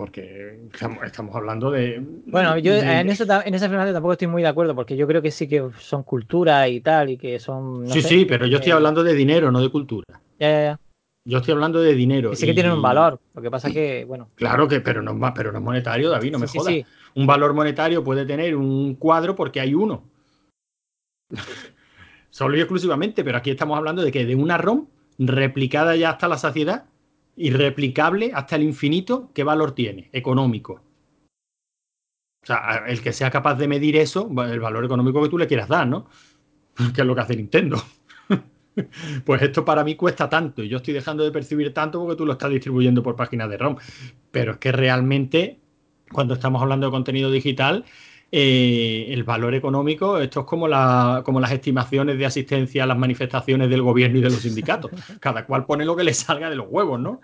Porque estamos hablando de. Bueno, yo de... en, eso, en esa afirmación tampoco estoy muy de acuerdo, porque yo creo que sí que son cultura y tal, y que son. No sí, sé, sí, pero yo estoy hablando de dinero, no de cultura. Ya, ya, ya. Yo estoy hablando de dinero. Y sí que tienen un valor. Lo que pasa que, bueno. Claro que, pero no, pero no es monetario, David, no me sí, jodas. Sí, un valor monetario puede tener un cuadro porque hay uno. Solo y exclusivamente, pero aquí estamos hablando de que de una ROM replicada ya hasta la saciedad y replicable hasta el infinito, ¿qué valor tiene? Económico. O sea, el que sea capaz de medir eso, el valor económico que tú le quieras dar, ¿no? Que es lo que hace Nintendo. Pues esto para mí cuesta tanto y yo estoy dejando de percibir tanto porque tú lo estás distribuyendo por páginas de ROM. Pero es que realmente, cuando estamos hablando de contenido digital, eh, el valor económico, esto es como, la, como las estimaciones de asistencia a las manifestaciones del gobierno y de los sindicatos. Cada cual pone lo que le salga de los huevos, ¿no?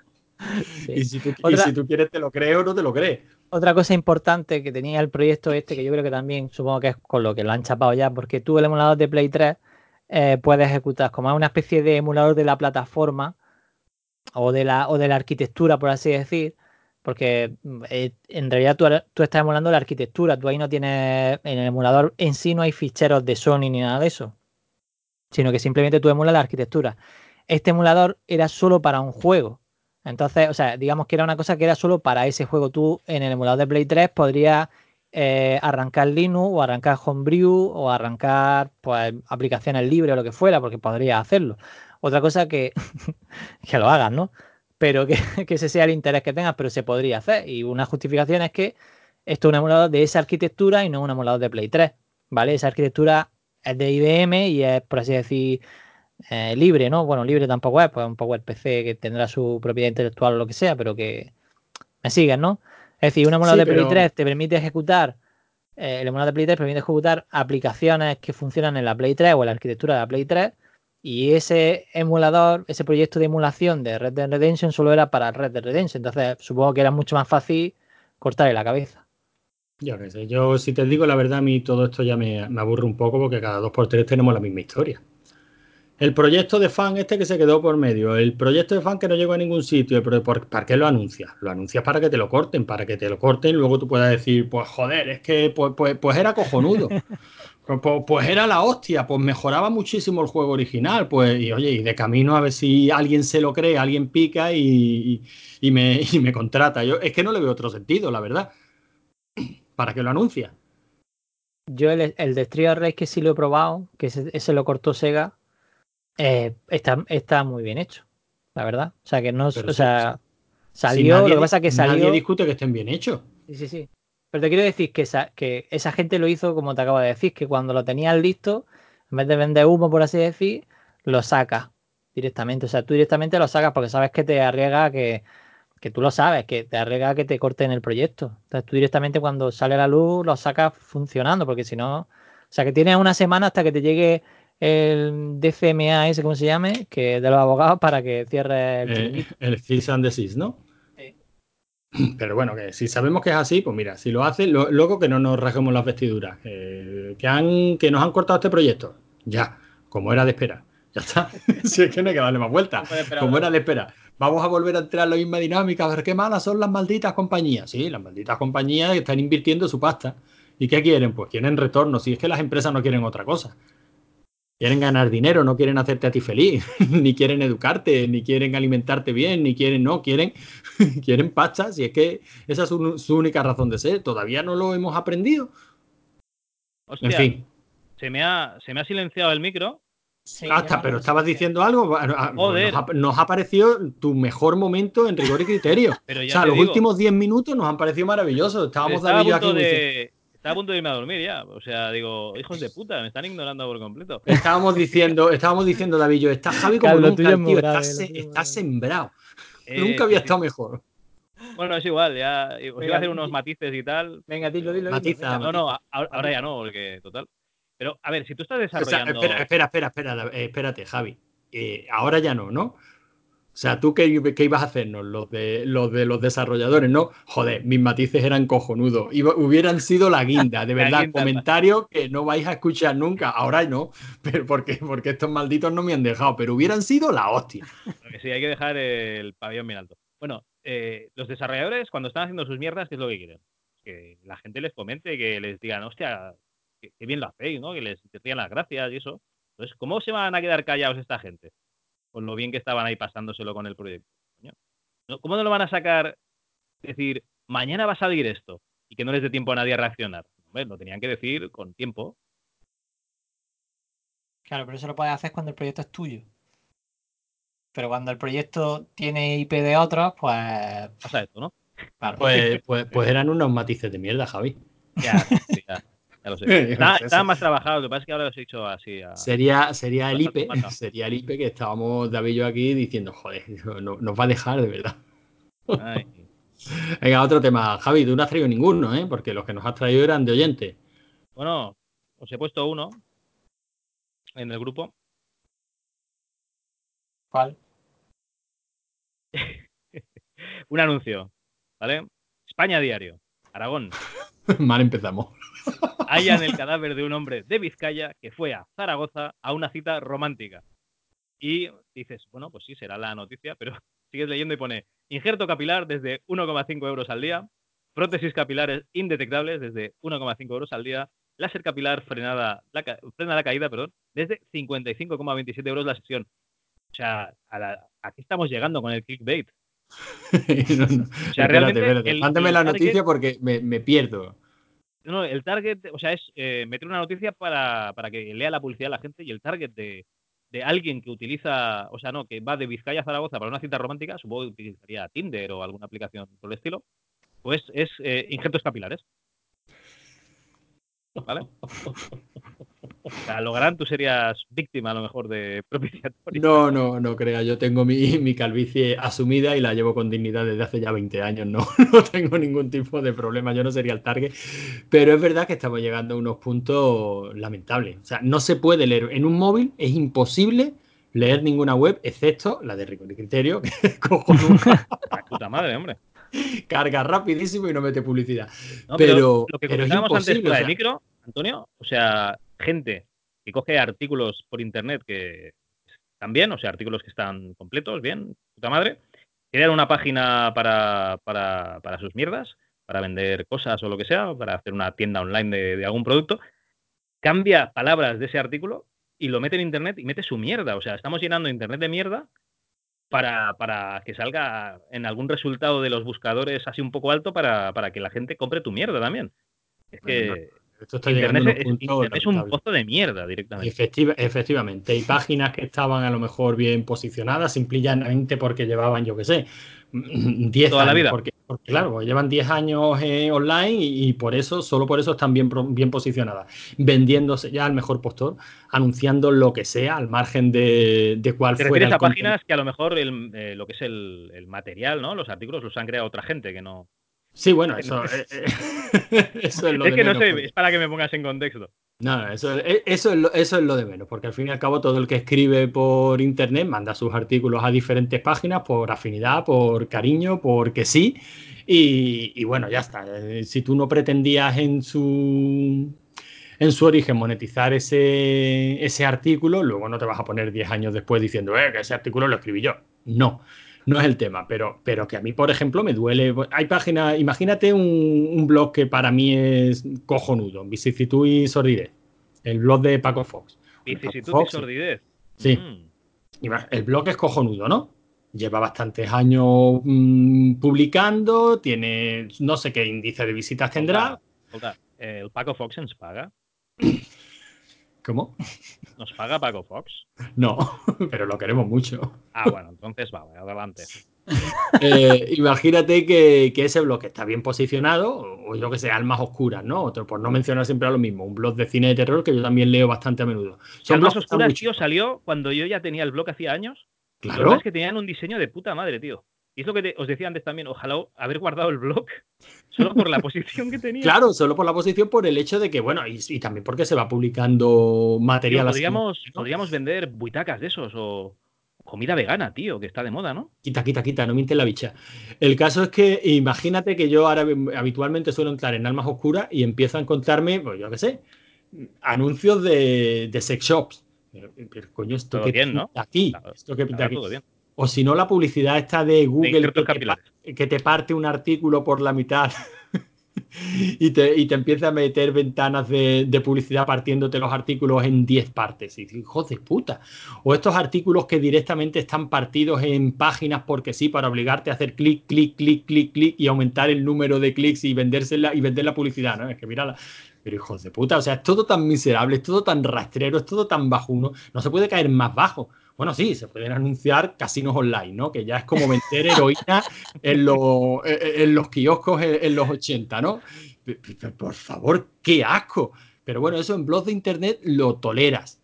Sí. Y, si tú, Otra, y, si tú, quieres te lo crees o no te lo crees. Otra cosa importante que tenía el proyecto este, que yo creo que también supongo que es con lo que lo han chapado ya, porque tú el emulador de Play 3 eh, puedes ejecutar como una especie de emulador de la plataforma o de la, o de la arquitectura, por así decir, porque eh, en realidad tú, tú, estás emulando la arquitectura, tú ahí no tienes, en el emulador en sí no hay ficheros de Sony ni nada de eso, sino que simplemente tú emulas la arquitectura. Este emulador era solo para un juego. Entonces, o sea, digamos que era una cosa que era solo para ese juego. Tú en el emulador de Play 3 podrías eh, arrancar Linux o arrancar Homebrew o arrancar pues, aplicaciones libres o lo que fuera, porque podrías hacerlo. Otra cosa que, que lo hagas, ¿no? Pero que, que, ese sea el interés que tengas, pero se podría hacer. Y una justificación es que esto es un emulador de esa arquitectura y no un emulador de Play 3, ¿vale? Esa arquitectura es de IBM y es, por así decir, eh, libre, ¿no? Bueno, libre tampoco es, pues un Power PC que tendrá su propiedad intelectual o lo que sea, pero que me siguen, ¿no? Es decir, un emulador de Play 3 te permite ejecutar, eh, el emulador de Play 3 permite ejecutar aplicaciones que funcionan en la Play 3 o en la arquitectura de la Play 3 y ese emulador, ese proyecto de emulación de Red Dead Redemption solo era para Red Dead Redemption, entonces supongo que era mucho más fácil cortarle la cabeza. Yo qué sé, yo si te digo la verdad, a mí todo esto ya me, me aburre un poco porque cada dos por tres tenemos la misma historia. El proyecto de fan este que se quedó por medio, el proyecto de fan que no llegó a ningún sitio, pero ¿para qué lo anuncias? Lo anuncias para que te lo corten, para que te lo corten y luego tú puedas decir, pues joder, es que pues, pues, pues era cojonudo. pues, pues, pues, era la hostia, pues mejoraba muchísimo el juego original, pues, y oye, y de camino a ver si alguien se lo cree, alguien pica y, y, me, y me contrata. Yo es que no le veo otro sentido, la verdad. ¿Para qué lo anuncias? Yo el, el de Street Race que sí lo he probado, que ese, ese lo cortó Sega, eh, está, está muy bien hecho, la verdad. O sea, que no. Pero o sea, salió. nadie, lo que pasa es que salió. Nadie discute que estén bien hechos. Sí, sí, sí. Pero te quiero decir que esa, que esa gente lo hizo como te acabo de decir, que cuando lo tenías listo, en vez de vender humo, por así decir, lo sacas directamente. O sea, tú directamente lo sacas porque sabes que te arriesga que, que tú lo sabes, que te arriesga que te corten el proyecto. Entonces tú directamente cuando sale la luz lo sacas funcionando, porque si no. O sea, que tienes una semana hasta que te llegue el DCMA ese, ¿cómo se llame? Que de los abogados para que cierre el, Eh, el and desist, ¿no? Pero bueno, que si sabemos que es así, pues mira, si lo hacen, lo- luego que no nos rasguemos las vestiduras, eh, que, han, que nos han cortado este proyecto, ya, como era de esperar, ya está. si es que no hay que darle más vueltas, No como era de esperar. Vamos a volver a entrar en la misma dinámica, a ver qué malas son las malditas compañías. Sí, las malditas compañías que están invirtiendo su pasta. ¿Y qué quieren? Pues quieren retorno, si es que las empresas no quieren otra cosa. Quieren ganar dinero, no quieren hacerte a ti feliz, ni quieren educarte, ni quieren alimentarte bien, ni quieren, no, quieren, quieren pasta, si es que esa es su, su única razón de ser. Todavía no lo hemos aprendido. Hostia, En fin, se, me ha, se me ha silenciado el micro. Sí, hasta, ya, pero estabas diciendo algo. Ah, Joder. Nos, ha, nos ha parecido tu mejor momento en rigor y criterio. Pero O ya sea, te los digo, últimos 10 minutos nos han parecido maravillosos. Estábamos David y yo aquí. de, estaba a punto de irme a dormir ya. O sea, digo, hijos de puta, me están ignorando por completo. Estábamos diciendo, estábamos diciendo, yo, está Javi como lo nunca, tío, está, se- muy está sembrado. Eh, nunca había estado mejor. Bueno, es igual, ya os iba a hacer unos matices y tal. Venga, dilo, dilo. Matiza, venga. No, no, ahora, ahora ya no, porque total. Pero, a ver, si tú estás O sea, desarrollando. espera, espera, espera, espera, eh, espérate, Javi. Eh, ahora ya no, ¿no? O sea, ¿tú qué, qué ibas a hacernos? Los de, los de los desarrolladores, ¿no? Joder, mis matices eran cojonudos. Iba- hubieran sido la guinda, de verdad. guinda. comentarios que no vais a escuchar nunca. Ahora no, pero porque, porque estos malditos no me han dejado, pero hubieran sido la hostia. Porque sí, hay que dejar el pabellón bien alto. Bueno, eh, los desarrolladores, cuando están haciendo sus mierdas, ¿qué es lo que quieren? Que la gente les comente, que les digan, hostia, qué, bien lo hacéis, ¿no? Que les digan las gracias y eso. Entonces, ¿cómo se van a quedar callados esta gente? Con lo bien que estaban ahí pasándoselo con el proyecto. ¿Cómo no lo van a sacar? Decir, mañana va a salir esto y que no les dé tiempo a nadie a reaccionar. Hombre, lo tenían que decir con tiempo. Claro, pero eso lo puedes hacer cuando el proyecto es tuyo. Pero cuando el proyecto tiene IP de otros, pues. Pasa esto, ¿no? Claro. Pues, pues, pues eran unos matices de mierda, Javi. Ya, sí, ya, ya lo sé. No Está- más trabajados, lo que pasa es que ahora los he hecho así. a- Sería, sería el IPE, sería el IPE que estábamos David y yo aquí diciendo, joder, no- nos va a dejar de verdad. Ay. Venga, otro tema. Javi, tú no has traído ninguno, ¿eh? Porque los que nos has traído eran de oyente. Bueno, os he puesto uno en el grupo. ¿Cuál? Un anuncio, ¿vale? España Diario, Aragón. Mal empezamos. Hallan el cadáver de un hombre de Vizcaya que fue a Zaragoza a una cita romántica. Y dices, bueno, pues sí, será la noticia, pero sigues leyendo y pone injerto capilar desde 1,5 euros al día, prótesis capilares indetectables desde 1,5 euros al día, láser capilar frenada, la, frena la caída, perdón, desde 55,27 euros la sesión. O sea, a, la, qué estamos llegando con el clickbait? no, no. O sea, realmente Mándeme la noticia porque me, me, pierdo. No, el target, o sea, es eh, meter una noticia para, para, que lea la publicidad la gente y el target de, de, alguien que utiliza, o sea, no, que va de Vizcaya a Zaragoza para una cita romántica, supongo que utilizaría Tinder o alguna aplicación por el estilo, pues es eh, injertos capilares. ¿Vale? O sea, Lográn, tú serías víctima a lo mejor de propiciatorio. No, no, no crea. Yo tengo mi, mi, calvicie asumida y la llevo con dignidad desde hace ya 20 años. No, no tengo ningún tipo de problema. Yo no sería el target. Pero es verdad que estamos llegando a unos puntos lamentables. O sea, no se puede leer en un móvil, es imposible leer ninguna web, excepto la de Rigor y Criterio, que puta madre, hombre. Carga rapidísimo y no mete publicidad. pero, lo que comentábamos antes de micro, Antonio, o sea, gente que coge artículos por internet que están bien, o sea, artículos que están completos, bien, puta madre, crean una página para, para, para, sus mierdas, para vender cosas o lo que sea, para hacer una tienda online de, algún producto, cambia palabras de ese artículo y lo mete en internet y mete su mierda. O sea, estamos llenando internet de mierda para, para, que salga en algún resultado de los buscadores así un poco alto para, para que la gente compre tu mierda también. Es que esto está Internet, es, Internet es, un pozo de mierda directamente. Efectiva, efectivamente, hay páginas que estaban a lo mejor bien posicionadas simplemente porque llevaban, yo qué sé, 10 Toda años. la vida. Porque, porque claro, llevan 10 años eh, online y, y, por eso, solo por eso están bien, bien posicionadas. Vendiéndose ya al mejor postor, anunciando lo que sea al margen de, de cuál ¿Te fuera. a páginas que a lo mejor el, eh, lo que es el, el material, ¿no? Los artículos los han creado otra gente que no. Sí, bueno, eso, eh, eh, eso es lo es de que menos, no sé, porque... es para que me pongas en contexto. No, eso, eso, es lo, eso es lo de menos, porque al fin y al cabo todo el que escribe por internet manda sus artículos a diferentes páginas por afinidad, por cariño, porque sí, y, y bueno, ya está. Eh, Si tú no pretendías en su en su origen monetizar ese, ese artículo, luego no te vas a poner 10 años después diciendo eh, que ese artículo lo escribí yo. No no es el tema, pero, pero que a mí, por ejemplo, me duele. Hay páginas, imagínate un, un, blog que para mí es cojonudo, Vicisitud y Sordidez, el blog de Paco Fox. Vicisitud Fox, y Sordidez. Sí. Mm. El blog es cojonudo, ¿no? Lleva bastantes años mmm, publicando, tiene no sé qué índice de visitas tendrá. ¿El Paco Fox ens paga? ¿Cómo? ¿Nos paga Paco Fox? No, pero lo queremos mucho. Ah, bueno, entonces va, adelante. Eh, imagínate que, que, ese blog está bien posicionado, o yo que sé, almas oscuras, ¿no? Otro, por no mencionar siempre lo mismo, un blog de cine de terror que yo también leo bastante a menudo. Son almas oscuras, tío, salió cuando yo ya tenía el blog hacía años. Claro. es que tenían un diseño de puta madre, tío. Y es lo que te, os decía antes también, ojalá haber guardado el blog solo por la posición que tenía. Claro, solo por la posición, por el hecho de que, bueno, y, y también porque se va publicando material tío, podríamos, así, ¿no? podríamos vender buitacas de esos o comida vegana, tío, que está de moda, ¿no? Quita, quita, quita, no mientes la bicha. El caso es que imagínate que yo ahora habitualmente suelo entrar en almas oscuras y empiezo a encontrarme, pues yo qué sé, anuncios de, de sex shops. Pero, pero coño, esto todo que bien, ¿no? aquí, Claro, esto que pinta aquí. todo bien. O si no, la publicidad está de Google De que, te, capilares. que te parte un artículo por la mitad y, te, y te empieza a meter ventanas de, de, publicidad partiéndote los artículos en 10 partes. Y dices, hijo de puta. O estos artículos que directamente están partidos en páginas porque sí, para obligarte a hacer clic, clic, clic, clic, clic y aumentar el número de clics y, vendérsela, y vender la publicidad. ¿no? Es que mira la, pero hijos de puta, o sea, es todo tan miserable, es todo tan rastrero, es todo tan bajuno, no se puede caer más bajo. Bueno, sí, se pueden anunciar casinos online, ¿no? Que ya es como vender heroína en, lo, en los kioscos en, en, los 80, ¿no? Por favor, qué asco. Pero bueno, eso en blogs de internet lo toleras.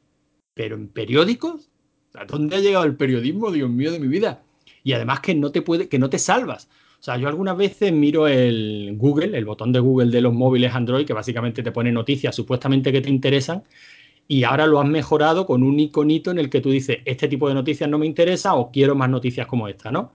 Pero en periódicos, ¿a dónde ha llegado el periodismo, Dios mío de mi vida? Y además que no te puede, que no te salvas. O sea, yo algunas veces miro el Google, el botón de Google de los móviles Android, que básicamente te pone noticias supuestamente que te interesan, y ahora lo has mejorado con un iconito en el que tú dices, este tipo de noticias no me interesa o quiero más noticias como esta, ¿no?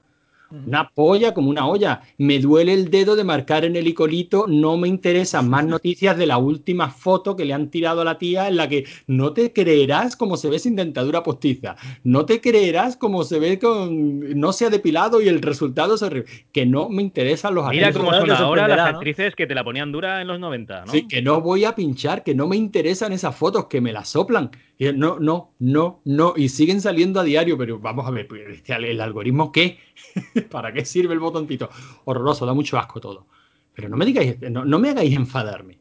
Una polla como una olla. Me duele el dedo de marcar en el iconito. No me interesan más noticias de la última foto que le han tirado a la tía en la que no te creerás cómo se ve sin dentadura postiza. No te creerás cómo se ve con no se ha depilado y el resultado es horrible. Que no me interesan los Mira cómo son ahora las ¿no? actrices que te la ponían dura en los 90, ¿no? Sí, que no voy a pinchar, que no me interesan esas fotos, que me las soplan. Y no, no, no, no. Y siguen saliendo a diario, pero vamos a ver, pues, este, ¿el algoritmo qué? ¿Para qué sirve el botoncito? Horroroso, da mucho asco todo. Pero no me digáis, no, no me hagáis enfadarme.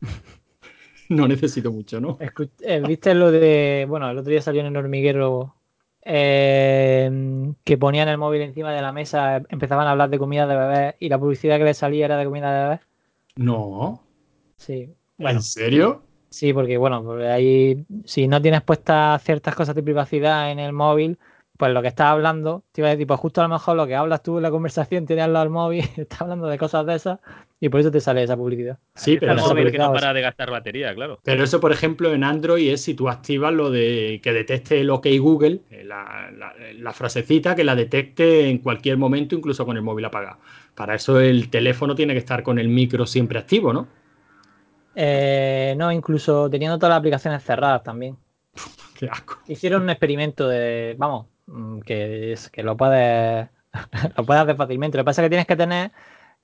No necesito mucho, ¿no? Eh, ¿Viste lo de. Bueno, el otro día salió en el hormiguero eh, que ponían el móvil encima de la mesa, empezaban a hablar de comida de bebés y la publicidad que les salía era de comida de bebés? No. Sí. Bueno, ¿En serio? Sí, porque bueno, porque ahí si no tienes puestas ciertas cosas de privacidad en el móvil, pues lo que estás hablando, te iba a decir, pues justo a lo mejor lo que hablas tú en la conversación, tienes al móvil, estás hablando de cosas de esas y por eso te sale esa publicidad. Sí, pero el móvil que no para de gastar batería, claro. pero eso, por ejemplo, en Android es si tú activas lo de que detecte el OK Google, eh, la, la- la frasecita que la detecte en cualquier momento, incluso con el móvil apagado. Para eso el teléfono tiene que estar con el micro siempre activo, ¿no? Eh, no, incluso teniendo todas las aplicaciones cerradas también. Qué asco. Hicieron un experimento de, vamos, mm, que, es, que lo puedes, lo puedes hacer fácilmente. Lo que pasa es que tienes que tener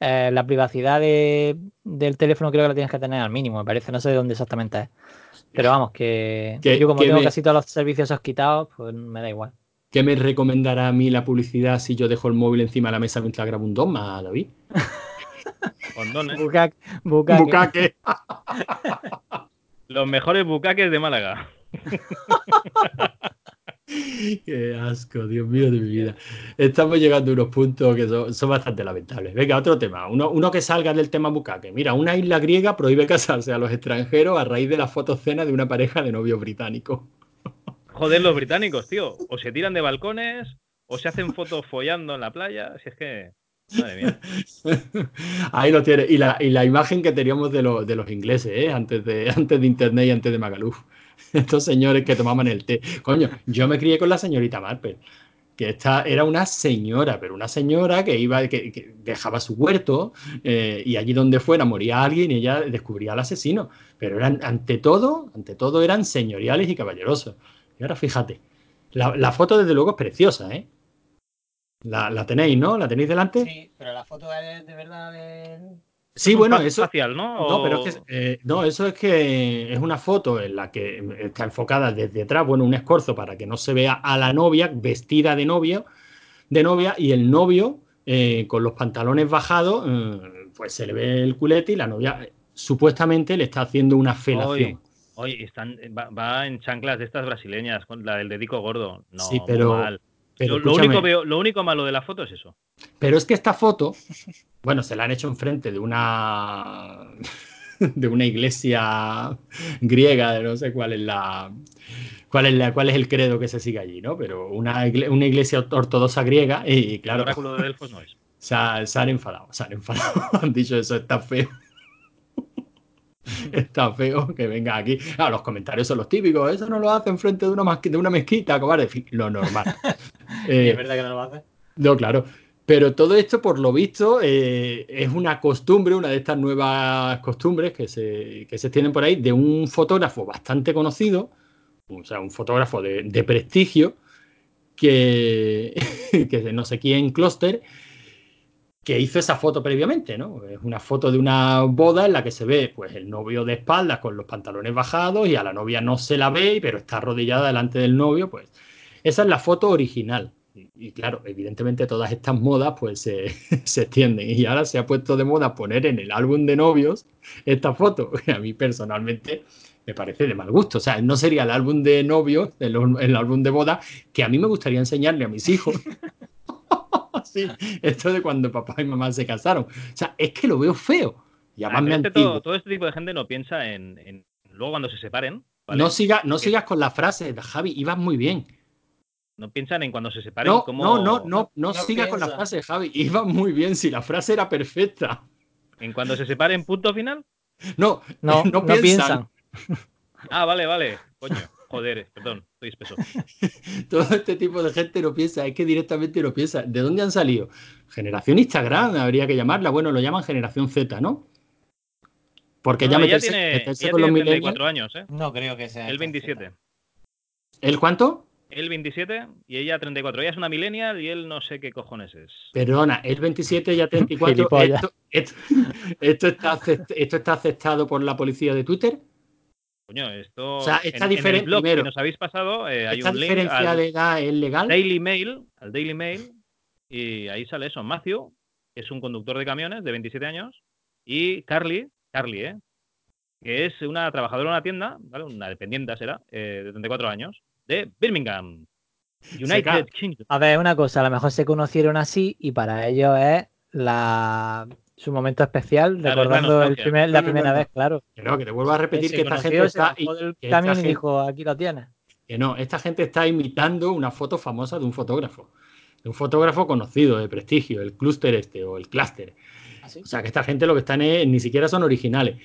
eh, la privacidad de- del teléfono, creo que la tienes que tener al mínimo, me parece, no sé de dónde exactamente es. Pero vamos, que, Que- yo como que tengo me- casi todos los servicios quitados, pues me da igual. ¿Qué me recomendará a mí la publicidad si yo dejo el móvil encima de la mesa mientras grabo un dogma, David? Condones. Bucaque, bucaque. Bucaque. Los mejores bucaques de Málaga. Qué asco, Dios mío de mi vida. Estamos llegando a unos puntos que son, son bastante lamentables. Venga, otro tema. Uno, uno que salga del tema bucaque. Mira, una isla griega prohíbe casarse a los extranjeros a raíz de la fotocena de una pareja de novios británicos. Joder, los británicos, tío. O se tiran de balcones, o se hacen fotos follando en la playa. Si es que. Madre mía. Ahí lo tiene. Y la, imagen que teníamos de, los- ingleses, ¿eh? antes, de, Internet y antes de Magaluf. Estos señores que tomaban el té. Coño, yo me crié con la señorita Marple. Que esta era una señora, pero una señora que iba, que, dejaba su huerto eh, y allí donde fuera moría alguien y ella descubría al asesino. Pero eran, ante todo, ante todo eran señoriales y caballerosos. Y ahora fíjate, la foto desde luego es preciosa, ¿eh? La, la tenéis, ¿no? ¿La tenéis delante? Sí, pero la foto es de verdad de... Sí, Es bueno, eso. Facial, ¿no? No, pero es que eh, no, eso es que es una foto en la que está enfocada desde atrás, bueno, un escorzo para que no se vea a la novia vestida de novia, de novia, y el novio eh, con los pantalones bajados, eh, pues se le ve el culete y la novia supuestamente le está haciendo una felación. Oye, están, va, va en chanclas de estas brasileñas, con la del dedico gordo. No, Sí, pero- mal. Pero, lo, único veo- lo único malo de la foto es eso. pero es que esta foto, bueno, se la han hecho enfrente de una de una iglesia griega, de no sé cuál es la cuál es la cuál es el credo que se sigue allí, ¿no? Pero una, una iglesia ortodoxa griega y, El claro, oráculo de Delfos no es. se, ha- se han enfadado, se han enfadado, han dicho eso está feo. Está feo que venga aquí. Ah, los comentarios son los típicos. Eso no lo hace enfrente de una, de una mezquita, cobarde. En fin, lo normal. Eh, es verdad que no lo hace. no, claro. Pero todo esto, por lo visto, eh, es una costumbre, una de estas nuevas costumbres que se, que se tienen por ahí, de un fotógrafo bastante conocido, o sea, un fotógrafo de, de prestigio, que, que de no sé quién, Cluster, que hizo esa foto previamente, ¿no? Es una foto de una boda en la que se ve, pues, el novio de espaldas con los pantalones bajados y a la novia no se la ve, pero está arrodillada delante del novio, pues. Esa es la foto original. Y, y claro, evidentemente todas estas modas pues se, se extienden y ahora se ha puesto de moda poner en el álbum de novios esta foto, a mí personalmente me parece de mal gusto. O sea, no sería el álbum de novios, el, el álbum de boda, que a mí me gustaría enseñarle a mis hijos. Sí, esto de cuando papá y mamá se casaron. O sea, es que lo veo feo. Y además me antiguo. todo, todo este tipo de gente no piensa en, en- luego cuando se separen. ¿vale? No, siga, no sigas con la frase, Javi, ibas muy bien. No piensan en cuando se separen. No, cómo- no, no, no, no, No sigas con la frase, Javi. Iba muy bien, si la frase era perfecta. En cuando se separen, punto final. No, No, no no, piensan. piensan. Ah, vale, vale. Coño. Joder, perdón, estoy espeso. Todo este tipo de gente no piensa, es que directamente no piensa. ¿De dónde han salido? Generación Instagram, habría que llamarla. Bueno, lo llaman generación Z, ¿no? Porque No, ya meterse, tiene, meterse con los tiene millennials. 34 años, ¿eh? No creo que sea. El esta 27. Z. ¿El cuánto? Él 27 y ella 34. Ella es una millennial y él no sé qué cojones es. Perdona, el 27 ya 34. Gilipollas. esto, esto, esto está acept- esto está aceptado por la policía de Twitter. Coño, esto. O sea, esta en, en el blog primero, que nos habéis pasado, eh, hay ¿Esta un link diferencia al de edad es legal? Daily Mail, al Daily Mail, y ahí sale eso. Matthew, que es un conductor de camiones de 27 años, y Carly, Carly, ¿eh? que es una trabajadora de una tienda, ¿vale? Una dependiente será, eh, de 34 años, de Birmingham, United Kingdom. A ver, una cosa, a lo mejor se conocieron así y para ellos es la su momento especial, Claro, recordando el primer- la primera vez, claro. Que no, que te vuelvo a repetir que esta gente está. del que y gente- dijo, aquí lo tienes. Que no, esta gente está imitando una foto famosa de un fotógrafo. De un fotógrafo conocido, de prestigio, el clúster este o el clúster. ¿Así? O sea, que esta gente lo que están es, ni siquiera son originales.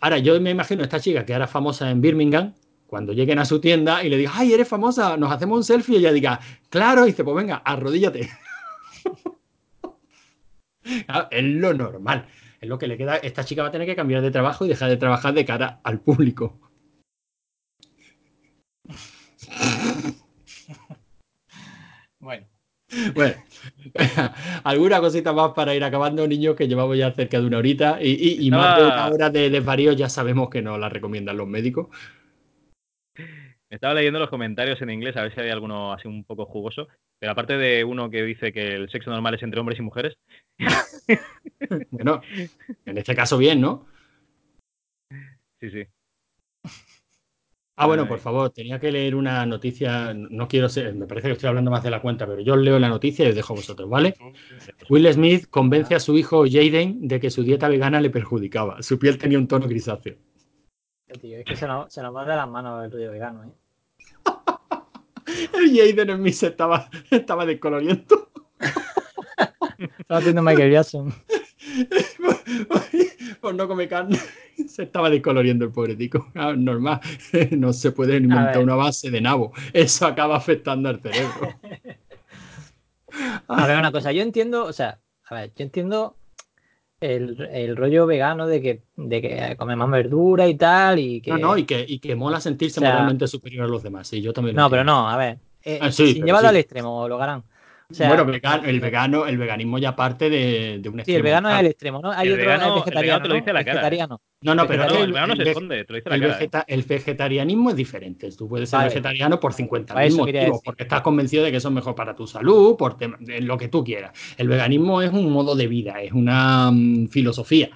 Ahora, yo me imagino a esta chica que era famosa en Birmingham, cuando lleguen a su tienda y le diga, ay, eres famosa, nos hacemos un selfie, y ella diga, claro, y dice, pues venga, arrodíllate. Es lo normal. Es lo que le queda. Esta chica va a tener que cambiar de trabajo y dejar de trabajar de cara al público. Bueno, Bueno, alguna cosita más para ir acabando, niños, que llevamos ya cerca de una horita y, y- y más de una hora de desvarío ya sabemos que no la recomiendan los médicos. Estaba leyendo los comentarios en inglés a ver si había alguno así un poco jugoso, pero aparte de uno que dice que el sexo normal es entre hombres y mujeres, Bueno, en este caso bien, ¿no? sí, sí. Ah, bueno, por favor, tenía que leer una noticia, no quiero ser, me parece que estoy hablando más de la cuenta, pero yo os leo la noticia y os dejo a vosotros, ¿vale? Will Smith convence a su hijo Jaden de que su dieta vegana le perjudicaba. Su piel tenía un tono grisáceo. Tío, es que se nos, se nos va de las manos el rollo vegano, ¿eh? El Jaden en mí se estaba, estaba descoloriendo. Estaba haciendo Michael Jackson. Por no comer carne. Se estaba descoloriendo el pobre tico. Ah, normal. No se puede inventar una base de nabo. Eso acaba afectando al cerebro. A ver, una cosa, yo entiendo, o sea, a ver, yo entiendo el, el rollo vegano de que, de que come más verdura y tal, y que. No, no, y que, y que mola sentirse O sea- moralmente superior a los demás. Sí, yo también lo No, pero no, a ver. eh, Ah, sí, sin llevarlo sí. al extremo, lo harán. O sea, bueno, vegan- el vegano, el veganismo ya parte de, de un sí, el extremo. vegano es el extremo, ¿no? Hay El otro vegano- es el vegetariano. vegano te lo ¿no? dice a la cara. Vegetariano. No, no, pero No, el vegano se esconde, te lo dice la el, cara. ¿eh? vegeta- el vegetarianismo es diferente. Tú puedes ser Vale. vegetariano por 50.000 Para eso quería motivos, decir. porque estás convencido de que eso es mejor para tu salud, por lo que tú quieras. El veganismo es un modo de vida, es una mm, filosofía.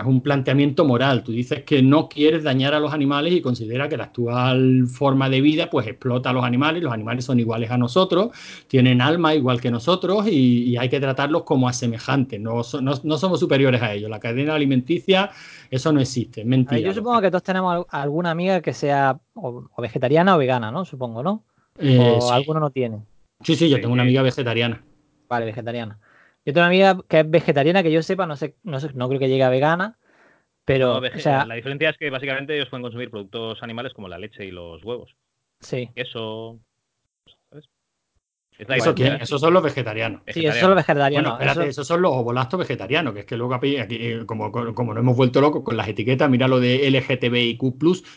Es un planteamiento moral. Tú dices que no quieres dañar a los animales y considera que la actual forma de vida pues explota a los animales. Los animales son iguales a nosotros, tienen alma igual que nosotros y, y hay que tratarlos como a semejantes. No, so- no- no somos superiores a ellos. La cadena alimenticia, eso no existe. Mentira. ver, yo supongo que todos tenemos al- alguna amiga que sea o, o vegetariana o vegana, ¿no? Supongo, ¿no? Eh, o sí. alguno no tiene. Sí, sí, yo tengo una amiga vegetariana. Vale, vegetariana. Yo tengo una amiga que es vegetariana, que yo sepa, no sé, no sé, no creo que llegue a vegana, pero, No, vege- o sea, la diferencia es que básicamente ellos pueden consumir productos animales como la leche y los huevos. sí. Queso. Eso, quién? Esos son los vegetarianos. Sí, eso son los vegetarianos. Bueno, espérate, eso- esos son los ovolactos vegetarianos, que es que luego aquí, aquí, eh, como, como nos hemos vuelto locos con las etiquetas, mira lo de LGTBIQ,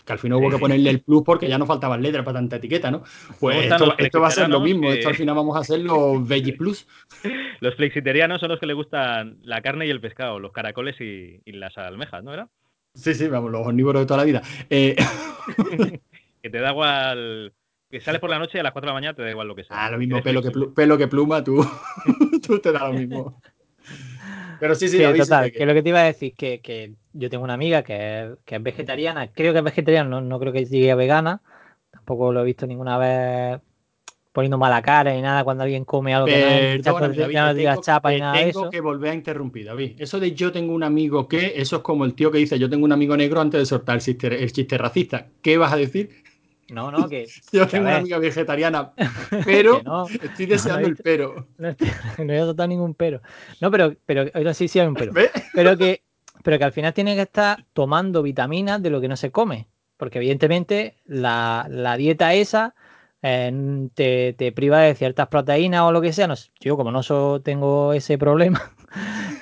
que al final hubo que ponerle el plus porque ya no faltaban letras para tanta etiqueta, ¿no? Pues esto, va a ser lo mismo, que- esto al final vamos a hacer los Veggie Plus. Los flexiterianos son los que le gustan la carne y el pescado, los caracoles y, y las almejas, ¿no era? Sí, sí, vamos, los omnívoros de toda la vida. Eh, Que te da igual. Que sales por la noche y a las 4 de la mañana te da igual lo que sea. ah, lo mismo pelo que, pelo que pluma, tú, tú te da lo mismo. Pero sí, sí, Sí, David, total, que- que lo que te iba a decir que, que yo tengo una amiga que es, que es vegetariana, creo que es vegetariana, no, no creo que llegue a vegana, tampoco lo he visto ninguna vez poniendo mala cara ni nada cuando alguien come algo que no David, ya tengo- chapa ni nada de tengo eso. que volver a interrumpir, David. Eso de yo tengo un amigo que, eso es como el tío que dice yo tengo un amigo negro antes de soltar el chiste, el chiste racista. ¿Qué vas a decir? No, no, que, Yo que tengo una amiga vegetariana, pero no, estoy deseando el pero. no, estoy- he soltado ningún pero. No, pero, pero oiga, sí, sí hay un pero. ¿Ves? Pero que, pero que al final tiene que estar tomando vitaminas de lo que no se come. porque evidentemente la, la dieta esa eh, te, te priva de ciertas proteínas o lo que sea. No yo como no so- tengo ese problema,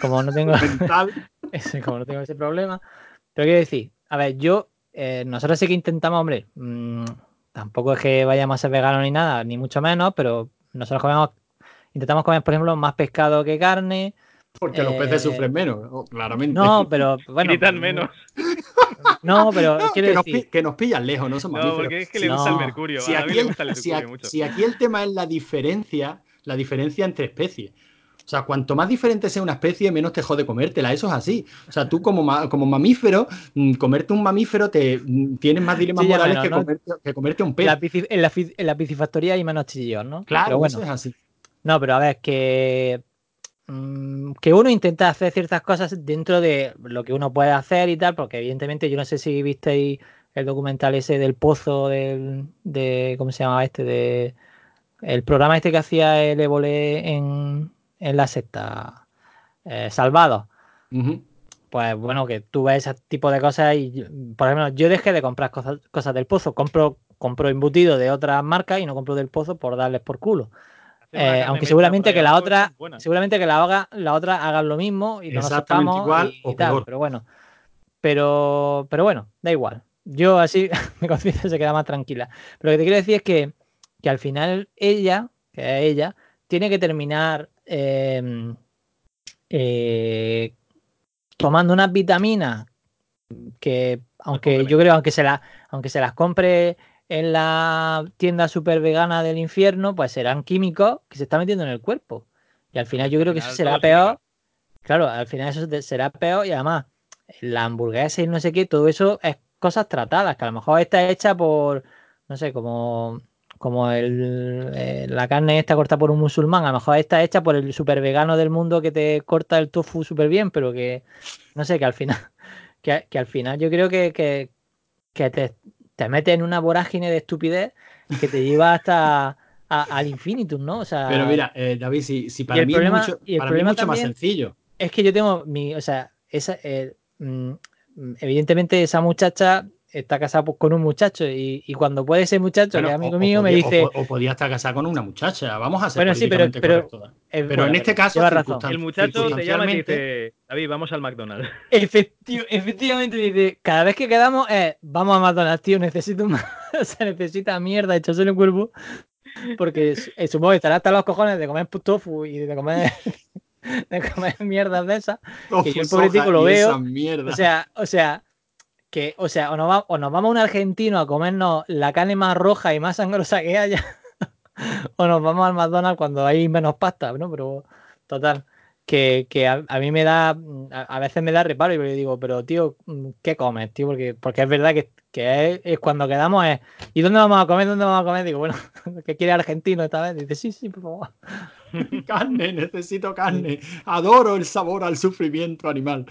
como no tengo ese, como no tengo ese problema, pero quiero decir, a ver, yo, eh, nosotros sí que intentamos, hombre, mm, tampoco es que vayamos a ser veganos ni nada, ni mucho menos, pero nosotros comemos, intentamos comer, por ejemplo, más pescado que carne. Porque los Eh, peces sufren menos, claramente. No, pero bueno. Gritan mm, menos. No, pero No, quiero que, nos, decir, pi- que nos pillan lejos, no son No, porque es que le No. gusta el mercurio. Si a mí aquí, le el, gusta el si mercurio a- mucho. si aquí el tema es la diferencia, la diferencia entre especies. O sea, cuanto más diferente sea una especie, menos te jode comértela. Eso es así. O sea, tú como, ma- como mamífero, mm, comerte un mamífero te mm, tienes más dilemas Sí, morales que, ¿no? comerte, que comerte un pez. en la, en, la, fi- en la piscifactoría hay menos chillón, ¿no? claro, Pero bueno, eso es así. No, pero a ver, que, mm, que uno intenta hacer ciertas cosas dentro de lo que uno puede hacer y tal, porque evidentemente yo no sé si visteis el documental ese del pozo del, de, ¿cómo se llamaba este? De, el programa este que hacía el Évole en, en la secta, eh, Salvados. Ujú. Pues bueno, que tú ves ese tipo de cosas y, yo- por ejemplo, yo dejé de comprar cosas, cosas del pozo, compro, compro embutido de otras marcas y no compro del pozo por darles por culo. Eh, aunque seguramente que la otra, seguramente que la, haga, la otra hagan lo mismo y no nos sepamos igual y, o y tal, pero bueno. Pero, pero bueno, da igual. Yo así mi conciencia se queda más tranquila. Pero lo que te quiero decir es que, que al final ella, que es ella, tiene que terminar eh, eh, tomando unas vitaminas que, aunque yo creo, aunque se, la, aunque se las compre en la tienda super vegana del infierno, pues serán químicos que se están metiendo en el cuerpo. Y al final yo creo que eso será peor. Claro, al final eso será peor y además la hamburguesa y no sé qué, todo eso es cosas tratadas, que a lo mejor está hecha por, no sé, como, como el, eh, la carne está corta por un musulmán, a lo mejor está hecha por el super vegano del mundo que te corta el tofu súper bien, pero que, no sé, que al final, que, que al final yo creo que, que, que te, te metes en una vorágine de estupidez que te lleva hasta a- al infinitum, ¿no? O sea, Pero mira, eh, David, si, si para el mí problema- es mucho, para mí mucho más sencillo. es que yo tengo mi, o sea, esa, eh, mm, evidentemente esa muchacha está casada pues, con un muchacho y, y cuando puede ese muchacho, Bueno, que es amigo o- o mío, me dice, o, po- o podía estar casada con una muchacha. Vamos a ser Bueno, sí, pero- pero- correctos. eh, Pero bueno, en este caso, razón. El muchacho te llama y dice, David, vamos al McDonald's. Efecti- efectivamente dice, cada vez que quedamos, eh, vamos a McDonald's, tío, necesito más, o sea, necesita mierda echarse en el cuerpo, porque su- eh, supongo que estará hasta los cojones de comer tofu y de comer, de comer mierdas de esas, yo el pobretico lo veo. O sea, o sea, que, o sea, o nos, va- o nos vamos a un argentino a comernos la carne más roja y más sangrosa que haya, o nos vamos al McDonald's cuando hay menos pasta, ¿no? Pero, total, que, que a, a mí me da, a, a veces me da reparo y yo digo, pero tío, ¿qué comes, tío? Porque, porque es verdad que, que es, es cuando quedamos es, ¿y dónde vamos a comer? ¿Dónde vamos a comer? Digo, bueno, ¿qué quiere argentino esta vez? Dice, sí, sí, por favor. carne, necesito carne. Adoro el sabor al sufrimiento animal.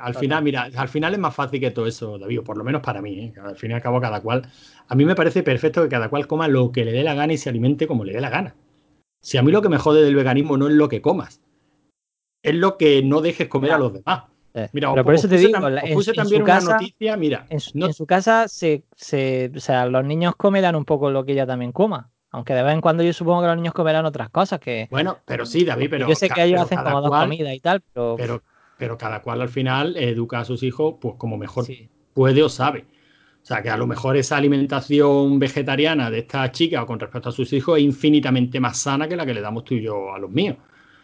Al final, mira, al final es más fácil que todo eso, David, o por lo menos para mí. ¿eh? Al fin y al cabo, cada cual. A mí me parece perfecto que cada cual coma lo que le dé la gana y se alimente como le dé la gana. Si a mí lo que me jode del veganismo no es lo que comas, es lo que no dejes comer a los demás. Eh, Mira, pero por eso te digo, tam- en, puse en también su una casa, noticia, mira, en su, no- en su casa se, se, o sea, los niños comerán un poco lo que ella también coma. Aunque de vez en cuando yo supongo que los niños comerán otras cosas que bueno, pero sí, David, pero yo sé que ellos hacen como dos cual- comidas y tal, pero, pero, pero cada cual al final educa a sus hijos pues como mejor sí. puede o sabe. O sea, que a lo mejor esa alimentación vegetariana de esta chica con respecto a sus hijos es infinitamente más sana que la que le damos tú y yo a los míos.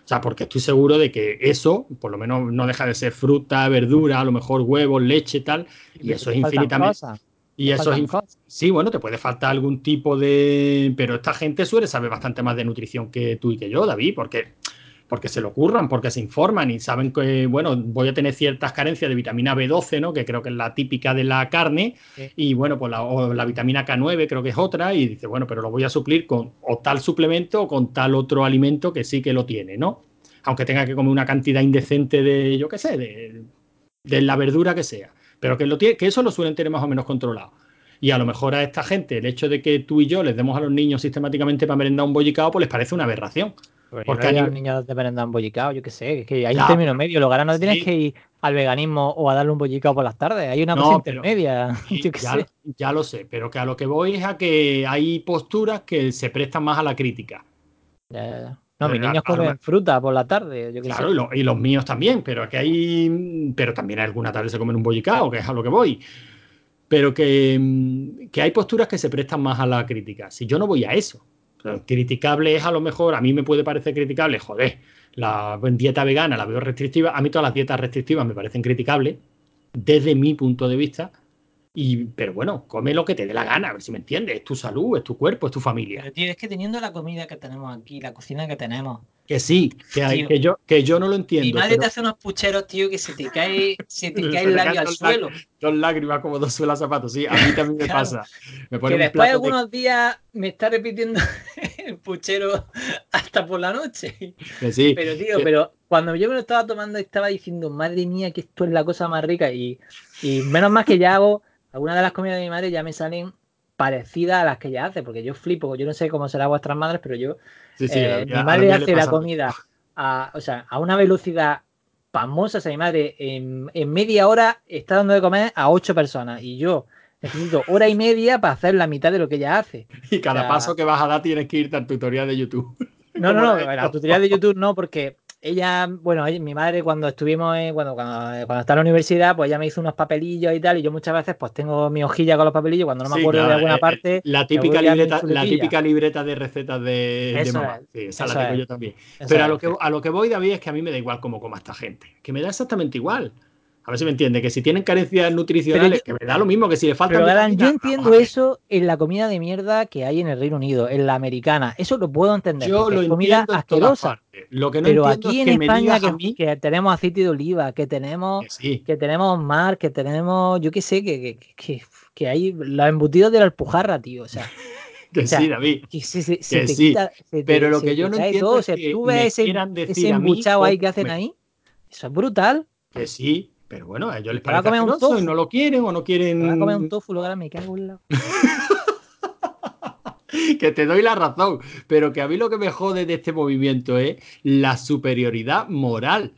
O sea, porque estoy seguro de que eso, por lo menos, no deja de ser fruta, verdura, a lo mejor huevos, leche, tal. Y eso es infinitamente. cosas, Y eso es cosas. Sí, bueno, te puede faltar algún tipo de. Pero esta gente suele saber bastante más de nutrición que tú y que yo, David, porque, porque se lo ocurran, porque se informan y saben que, bueno, voy a tener ciertas carencias de vitamina B12, ¿no? Que creo que es la típica de la carne. Sí. Y bueno, pues la, o la vitamina K9 creo que es otra. Y dice, bueno, pero lo voy a suplir con o tal suplemento o con tal otro alimento que sí que lo tiene, ¿no? Aunque tenga que comer una cantidad indecente de, yo qué sé, de, de la verdura que sea. Pero que, lo tiene, que eso lo suelen tener más o menos controlado. Y a lo mejor a esta gente el hecho de que tú y yo les demos a los niños sistemáticamente para merendar un bollicao, pues les parece una aberración. Porque, Porque no hay nivel- niños de merendar bollicao, yo qué sé, es que hay un término medio. Lo no sí. tienes que ir al veganismo o a darle un bollicao por las tardes. Hay una No, cosa pero- intermedia. Sí, yo qué ya, sé. ya lo sé, pero que a lo que voy es a que hay posturas que se prestan más a la crítica. Ya, ya, ya. No, mis niños comen fruta por la tarde, yo Claro, sé. y, lo- y los míos también, pero que hay. Pero también alguna tarde se comen un bollicao, que es a lo que voy. Pero que, mm, que hay posturas que se prestan más a la crítica. Si yo no voy a eso. Criticable es a lo mejor, a mí me puede parecer criticable, joder, la dieta vegana la veo restrictiva. A mí todas las dietas restrictivas me parecen criticables, desde mi punto de vista. Y, pero bueno, come lo que te dé la gana, a ver si me entiendes. Es tu salud, es tu cuerpo, es tu familia. Pero tío, es que teniendo la comida que tenemos aquí, la cocina que tenemos, Que sí, que, hay- que, yo, que yo no lo mi entiendo. madre pero- te hace unos pucheros, tío, que se te cae, se te cae el labio al suelo. Dos lágrimas como dos suelas zapatos. Sí, a mí también me Claro. pasa. Me Que después de- algunos días me está repitiendo el puchero hasta por la noche. que sí. Pero tío, que- pero cuando yo me lo estaba tomando estaba diciendo, madre mía, que esto es la cosa más rica. Y, y menos más que ya hago, algunas de las comidas de mi madre ya me salen parecidas a las que ella hace, porque yo flipo, yo no sé cómo será vuestras madres, pero yo, sí, sí, eh, mi madre le hace la comida a, o sea, a una velocidad pasmosa, o sea, mi madre en, en media hora está dando de comer a ocho personas y yo necesito hora y media para hacer la mitad de lo que ella hace. Y cada o sea- paso que vas a dar tienes que irte al tutorial de YouTube. No, no, no, la tutorial de YouTube no, porque ella, bueno, mi madre cuando estuvimos, en- cuando, cuando, cuando está en la universidad, pues ella me hizo unos papelillos y tal, y yo muchas veces pues tengo mi hojilla con los papelillos, cuando no me Sí, acuerdo claro, de alguna eh, eh, parte, La típica, libreta, la típica libreta de recetas de, mamá. es, Sí, esa la tengo es. yo también. Pero a lo, que, a lo que voy, David, es que a mí me da igual cómo coma esta gente. Que me da exactamente igual. A ver si me entiende. Que si tienen carencias nutricionales, que me da lo mismo que si le falta. Pero Galán, yo entiendo eso en la comida de mierda que hay en el Reino Unido, en la americana, eso lo puedo entender, Yo lo es comida en asquerosa. partes. Lo que no pero aquí es en que me España que, mí que tenemos aceite de oliva, que tenemos que sí. que tenemos mar, que tenemos, yo qué sé, que, que, que, que hay los embutidos de la alpujarra, tío. O sea, Que o sea, sí, David. que se, se- se Que te sí, quita, se te- pero lo que yo no entiendo todo. es O sea, que tú ves ese, ese embuchado ahí que hacen ahí. Eso es brutal. Que sí, pero bueno, a ellos les parece comer un asqueroso y tofu. no lo quieren o no quieren. Me a comer un tofu, ahora me cago en la. que te doy la razón, pero que a mí lo que me jode de este movimiento es la superioridad moral.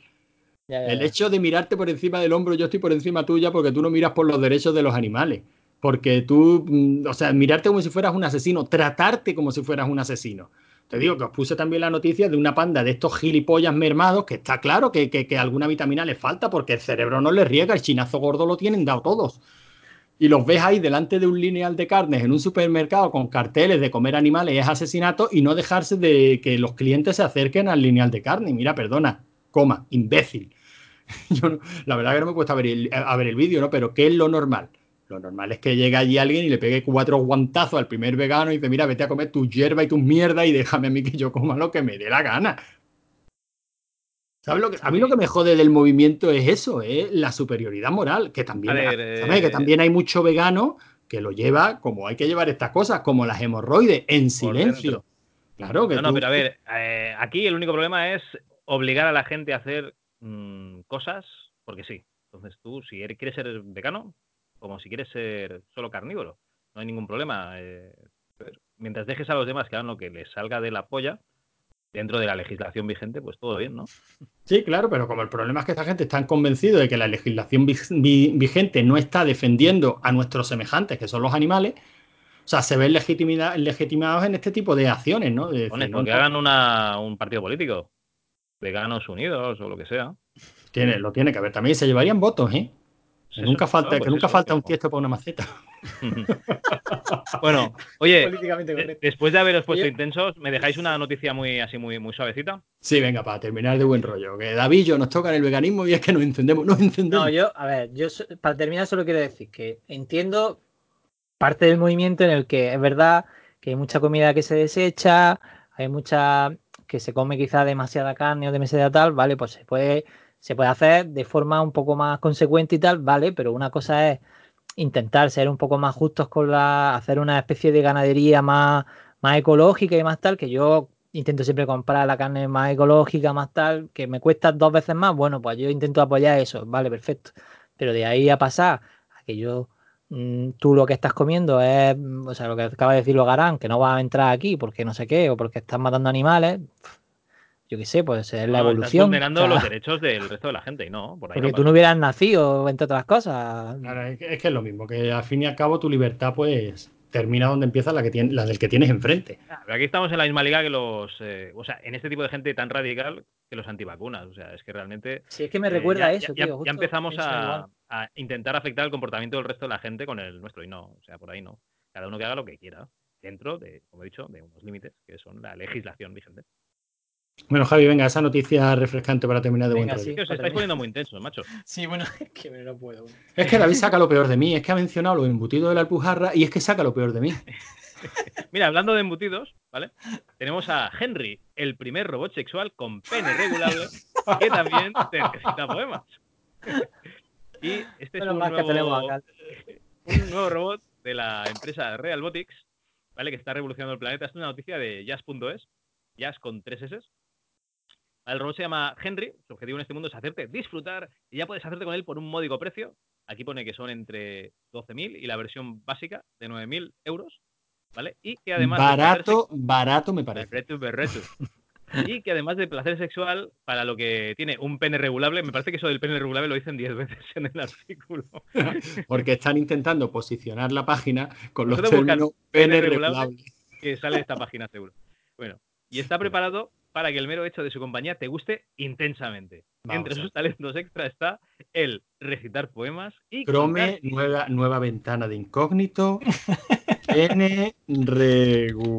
Ya, ya, El hecho de mirarte por encima del hombro, yo estoy por encima tuya porque tú no miras por los derechos de los animales. Porque tú, mm, o sea, mirarte como si fueras un asesino, tratarte como si fueras un asesino. Te digo que os puse también la noticia de una panda de estos gilipollas mermados que está claro que, que- que alguna vitamina les falta porque el cerebro no les riega, el chinazo gordo lo tienen dado todos. Y los ves ahí delante de un lineal de carnes en un supermercado con carteles de comer animales es asesinato y no dejarse de que los clientes se acerquen al lineal de carne. Mira, perdona, coma, imbécil. Yo no- la verdad que no me he puesto a ver el, ver el vídeo, ¿no? Pero ¿qué es lo normal? Lo normal es que llegue allí alguien y le pegue cuatro guantazos al primer vegano y dice, mira, vete a comer tu hierba y tus mierdas y déjame a mí que yo coma lo que me dé la gana. ¿Sabes lo que, a mí lo que me jode del movimiento es eso, es la superioridad moral, que también, ver, ¿sabes? eh, que también hay mucho vegano que lo lleva como hay que llevar estas cosas, como las hemorroides, en silencio. Claro que No, no, tú- pero a ver, eh, aquí el único problema es obligar a la gente a hacer mm, cosas porque sí. Entonces tú, si eres- quieres ser vegano, como si quieres ser solo carnívoro, no hay ningún problema. eh, mientras dejes a los demás que hagan lo que les salga de la polla, dentro de la legislación vigente, pues todo bien, ¿no? Sí, claro, pero como el problema es que esta gente está convencido de que la legislación vi- vi- vigente no está defendiendo a nuestros semejantes, que son los animales, o sea, se ven legitimados en este tipo de acciones, ¿no? De decir, no, no, hagan una, un partido político, veganos unidos o lo que sea. tiene, lo tiene que haber. También se llevarían votos, ¿eh? Que Eso, nunca falta, no, que nunca falta un tiesto para una maceta. bueno, oye, después de haberos puesto Oye. intensos, ¿me dejáis una noticia muy así muy, muy suavecita? Sí, venga, para terminar de buen rollo. Que David y yo nos tocan el veganismo y es que nos encendemos, nos encendemos. No, yo, a ver, yo para terminar solo quiero decir que entiendo parte del movimiento en el que es verdad que hay mucha comida que se desecha, hay mucha que se come quizá demasiada carne o demasiada tal, vale, pues se puede, se puede hacer de forma un poco más consecuente y tal, vale, pero una cosa es intentar ser un poco más justos con la, hacer una especie de ganadería más, más ecológica y más tal, que yo intento siempre comprar la carne más ecológica, más tal, que me cuesta dos veces más, bueno, pues yo intento apoyar eso, vale, perfecto. Pero de ahí a pasar a que yo, mm, tú lo que estás comiendo es, mm, o sea, lo que acaba de decir Garán, que no va a entrar aquí porque no sé qué, o porque estás matando animales, yo qué sé, puede ser la No, evolución. Estás vulnerando o sea, los derechos del resto de la gente y no, por ahí porque no tú no hubieras nacido, entre otras cosas. Claro, es, que, es es lo mismo, que al fin y al cabo tu libertad pues termina donde empieza la, que tiene, la del que tienes enfrente. Ah, pero aquí estamos en la misma liga que los. eh, o sea, en este tipo de gente tan radical que los antivacunas. O sea, es que realmente. Si es que me eh, recuerda ya, a eso, ya- tío. ya empezamos a, a intentar afectar el comportamiento del resto de la gente con el nuestro y no. O sea, por ahí no. Cada uno que haga lo que quiera. Dentro de, como he dicho, de unos límites que son la legislación vigente. Bueno, Javi, venga, esa noticia refrescante para terminar de buen Venga, rollo. sí. Es que os estáis poniendo muy intensos, macho. Sí, bueno, es que me no puedo. Es que David saca lo peor de mí, es que ha mencionado los embutidos de la Alpujarra y es que saca lo peor de mí. Mira, hablando de embutidos, ¿vale? Tenemos a Henry, el primer robot sexual con pene regulable, que también te recita poemas. Y este es un mal que tenemos nuevo, acá. un nuevo robot de la empresa Realbotics, ¿vale? Que está revolucionando el planeta. Esta es una noticia de jazz.es, jazz con tres S. El robot se llama Henry, su objetivo en este mundo es hacerte disfrutar y ya puedes hacerte con él por un módico precio. Aquí pone que son entre 12.000 y la versión básica de 9.000 euros, ¿vale? Y que además... Barato, barato me parece. Y que además de placer sexual, para lo que tiene un pene regulable, me parece que eso del pene regulable lo dicen 10 veces en el artículo. Porque están intentando posicionar la página con los términos pene regulable. Que sale de esta página seguro. Bueno, y está preparado para que el mero hecho de su compañía te guste intensamente. Vamos Entre sus talentos extra está el recitar poemas y Chrome, nueva, nueva ventana de incógnito. Pene regulable.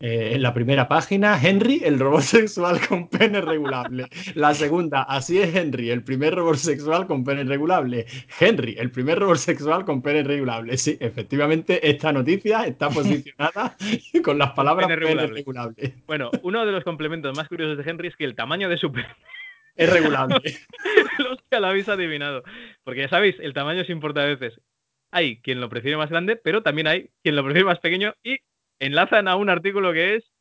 Eh, en la primera página, Henry, el robot sexual con pene regulable. La segunda, así es Henry, el primer robot sexual con pene regulable. Henry, el primer robot sexual con pene regulable. Sí, efectivamente, esta noticia está posicionada con las palabras pene pene regulable. regulable. Bueno, uno de los complementos más curiosos de Henry es que el tamaño de su pene Es regulable. los que lo habéis adivinado. Porque ya sabéis, el tamaño se importa a veces. Hay quien lo prefiere más grande, pero también hay quien lo prefiere más pequeño y enlazan a un artículo que es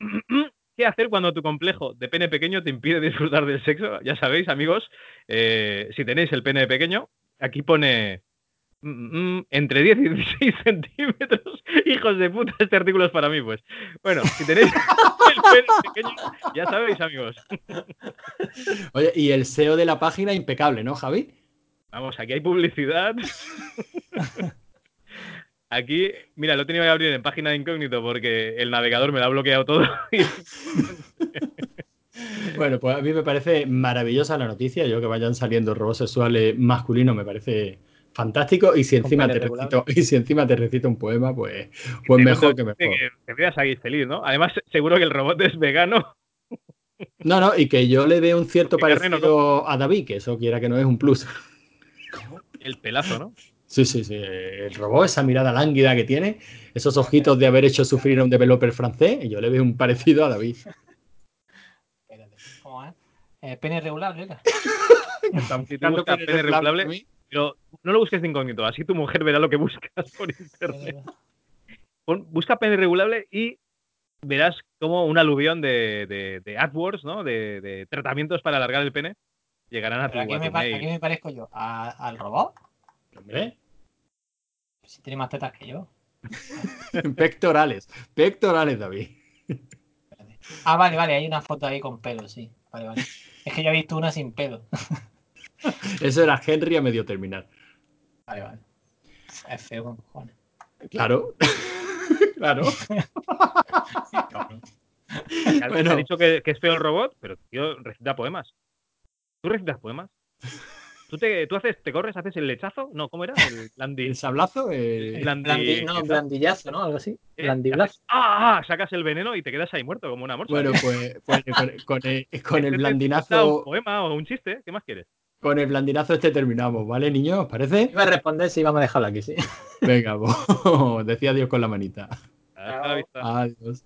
¿Qué hacer cuando tu complejo de pene pequeño te impide disfrutar del sexo? Ya sabéis, amigos, eh, si tenéis el pene pequeño, aquí pone mm, mm, entre 10 y 16 centímetros. Hijos de puta, este artículo es para mí, pues. Bueno, si tenéis el pene pequeño, ya sabéis, amigos. Oye, y el SEO de la página impecable, ¿no, Javi? Vamos, aquí hay publicidad. Aquí, mira, lo he tenido que abrir en página de incógnito porque el navegador me lo ha bloqueado todo. Y Bueno, pues a mí me parece maravillosa la noticia. Yo que vayan saliendo robots sexuales masculinos me parece fantástico. Y si encima, te recito, y si encima te recito un poema, pues, pues mejor que mejor. Que te veas ahí feliz, ¿no? Además, seguro que el robot es vegano. No, no, y que yo le dé un cierto parecido a David, que eso quiera que no es un plus. El pelazo, ¿no? Sí, sí, sí. El robot, esa mirada lánguida que tiene, esos ojitos de haber hecho sufrir a un developer francés, y yo le veo un parecido a David. Espérate, ¿cómo es? Eh, pene regulable, era. Si tú buscas pene regulable, pero no lo busques de incógnito, así tu mujer verá lo que buscas por internet. Busca pene regulable y verás como un aluvión de, de, de AdWords, ¿no? De, de tratamientos para alargar el pene llegarán a tu, a aquí me parezco yo. ¿A- ¿Al robot? Hombre, Si tiene más tetas que yo. pectorales, pectorales, David. Ah, vale, vale, hay una foto ahí con pelo, sí. Vale, vale. Es que yo he visto una sin pelo. Eso era Henry a medio terminar. Vale, vale. Es feo con cojones. Claro. claro. Bueno. te ha dicho que, que es feo el robot, pero tío, recita poemas. ¿Tú recitas poemas? ¿Tú, te, tú haces, te corres, haces el lechazo? No, ¿cómo era? El blandi. El sablazo. eh, blandi- Blandi- no, blandillazo, ¿no? Algo así. Eh, Blandibrazo. haces- ah, ah, sacas el veneno y te quedas ahí muerto como una morsa. Bueno, pues, pues con, con el, con el Este te- te cuenta Un blandinazo, poema o un chiste, ¿qué más quieres? con el blandinazo este terminamos, ¿vale, niños? ¿Os parece? Iba a responder si vamos a dejarlo aquí, sí. Venga, pues, decía Dios con la manita. Hasta la vista. Adiós.